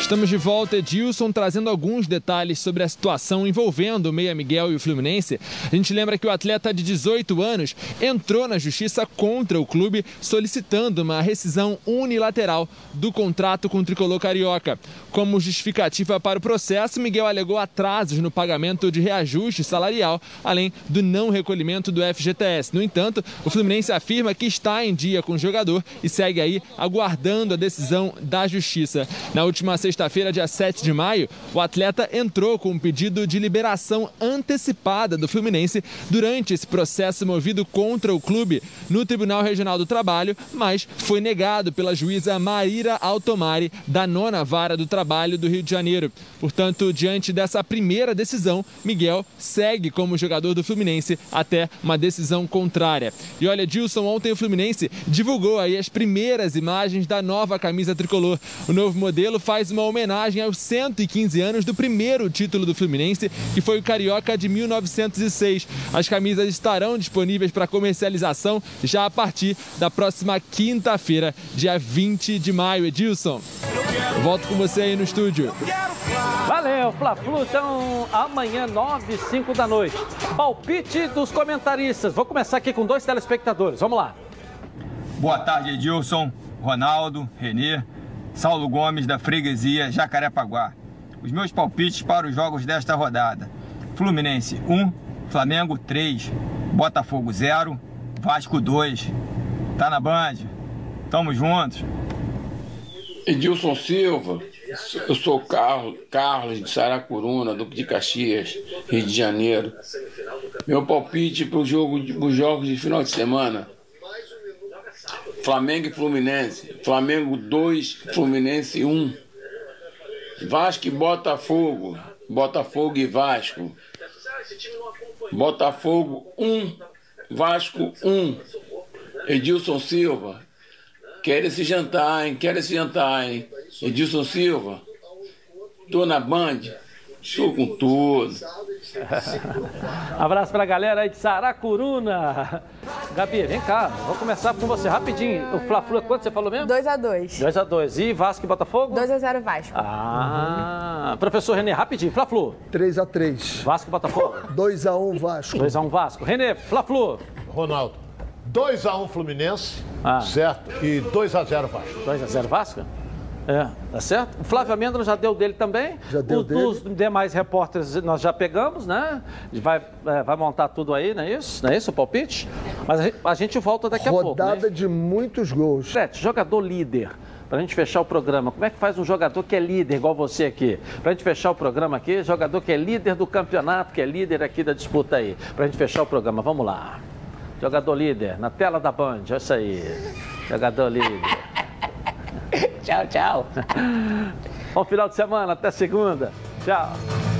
Estamos de volta, Edilson, trazendo alguns detalhes sobre a situação envolvendo o Meia Miguel e o Fluminense. A gente lembra que o atleta de 18 anos entrou na justiça contra o clube solicitando uma rescisão unilateral do contrato com o tricolor carioca. Como justificativa para o processo, Miguel alegou atrasos no pagamento de reajuste salarial, além do não recolhimento do FGTS. No entanto, o Fluminense afirma que está em dia com o jogador e segue aí aguardando a decisão da justiça. Na última sexta-feira, dia 7 de maio, o atleta entrou com um pedido de liberação antecipada do Fluminense durante esse processo movido contra o clube no Tribunal Regional do Trabalho, mas foi negado pela juíza Maíra Altomari, da nona vara do trabalho do Rio de Janeiro. Portanto, diante dessa primeira decisão, Miguel segue como jogador do Fluminense até uma decisão contrária. E olha, Dilson, ontem o Fluminense divulgou aí as primeiras imagens da nova camisa tricolor. O novo modelo faz uma homenagem aos 115 anos do primeiro título do Fluminense, que foi o Carioca de 1906. As camisas estarão disponíveis para comercialização já a partir da próxima quinta-feira, dia 20 de maio. Edilson, volto com você aí no estúdio. Valeu, Fla-Flu, então amanhã, 9 e 5 da noite. Palpite dos comentaristas. Vou começar aqui com dois telespectadores. Vamos lá. Boa tarde, Edilson, Ronaldo, Renê, Saulo Gomes da Freguesia Jacarepaguá. Os meus palpites para os jogos desta rodada: Fluminense 1, Flamengo 3, Botafogo 0, Vasco 2. Tá na Band? Tamo juntos. Edilson Silva, eu sou Carlos, Carlos de Saracuruna, Duque de Caxias, Rio de Janeiro. Meu palpite para os jogos de final de semana: Flamengo e Fluminense. Flamengo 2, Fluminense 1. Vasco e Botafogo. Botafogo e Vasco. Botafogo 1, Vasco 1. Edilson Silva. Quero esse jantar, hein? Quero esse jantar, hein? Edilson Silva. Tô na Band. Tô com tudo. Abraço pra galera aí de Saracuruna. Gabi, vem cá, vou começar com você rapidinho. O Fla-Flu, quanto você falou mesmo? 2x2. 2x2. E Vasco e Botafogo? 2x0 Vasco. Ah, professor Renê, rapidinho. Fla-Flu. 3x3. Vasco e Botafogo? 2x1 Vasco. 2x1 Vasco. Renê, Fla-Flu. Ronaldo. 2x1 Fluminense, certo? E 2x0 Vasco. 2x0 Vasco? É, tá certo? O Flávio Amêndola já deu dele também. Já deu Os, dele. Os demais repórteres nós já pegamos, né? Vai, é, vai montar tudo aí, não é isso? Não é isso o palpite? Mas a gente, volta daqui a pouco. Rodada né? de muitos gols. Sete, jogador líder. Pra gente fechar o programa, como é que faz um jogador que é líder, igual você aqui? Pra gente fechar o programa aqui, jogador que é líder do campeonato, que é líder aqui da disputa aí. Pra gente fechar o programa, vamos lá. Jogador líder, na tela da Band, é isso aí. Jogador líder. tchau, tchau. Bom final de semana, até segunda. Tchau.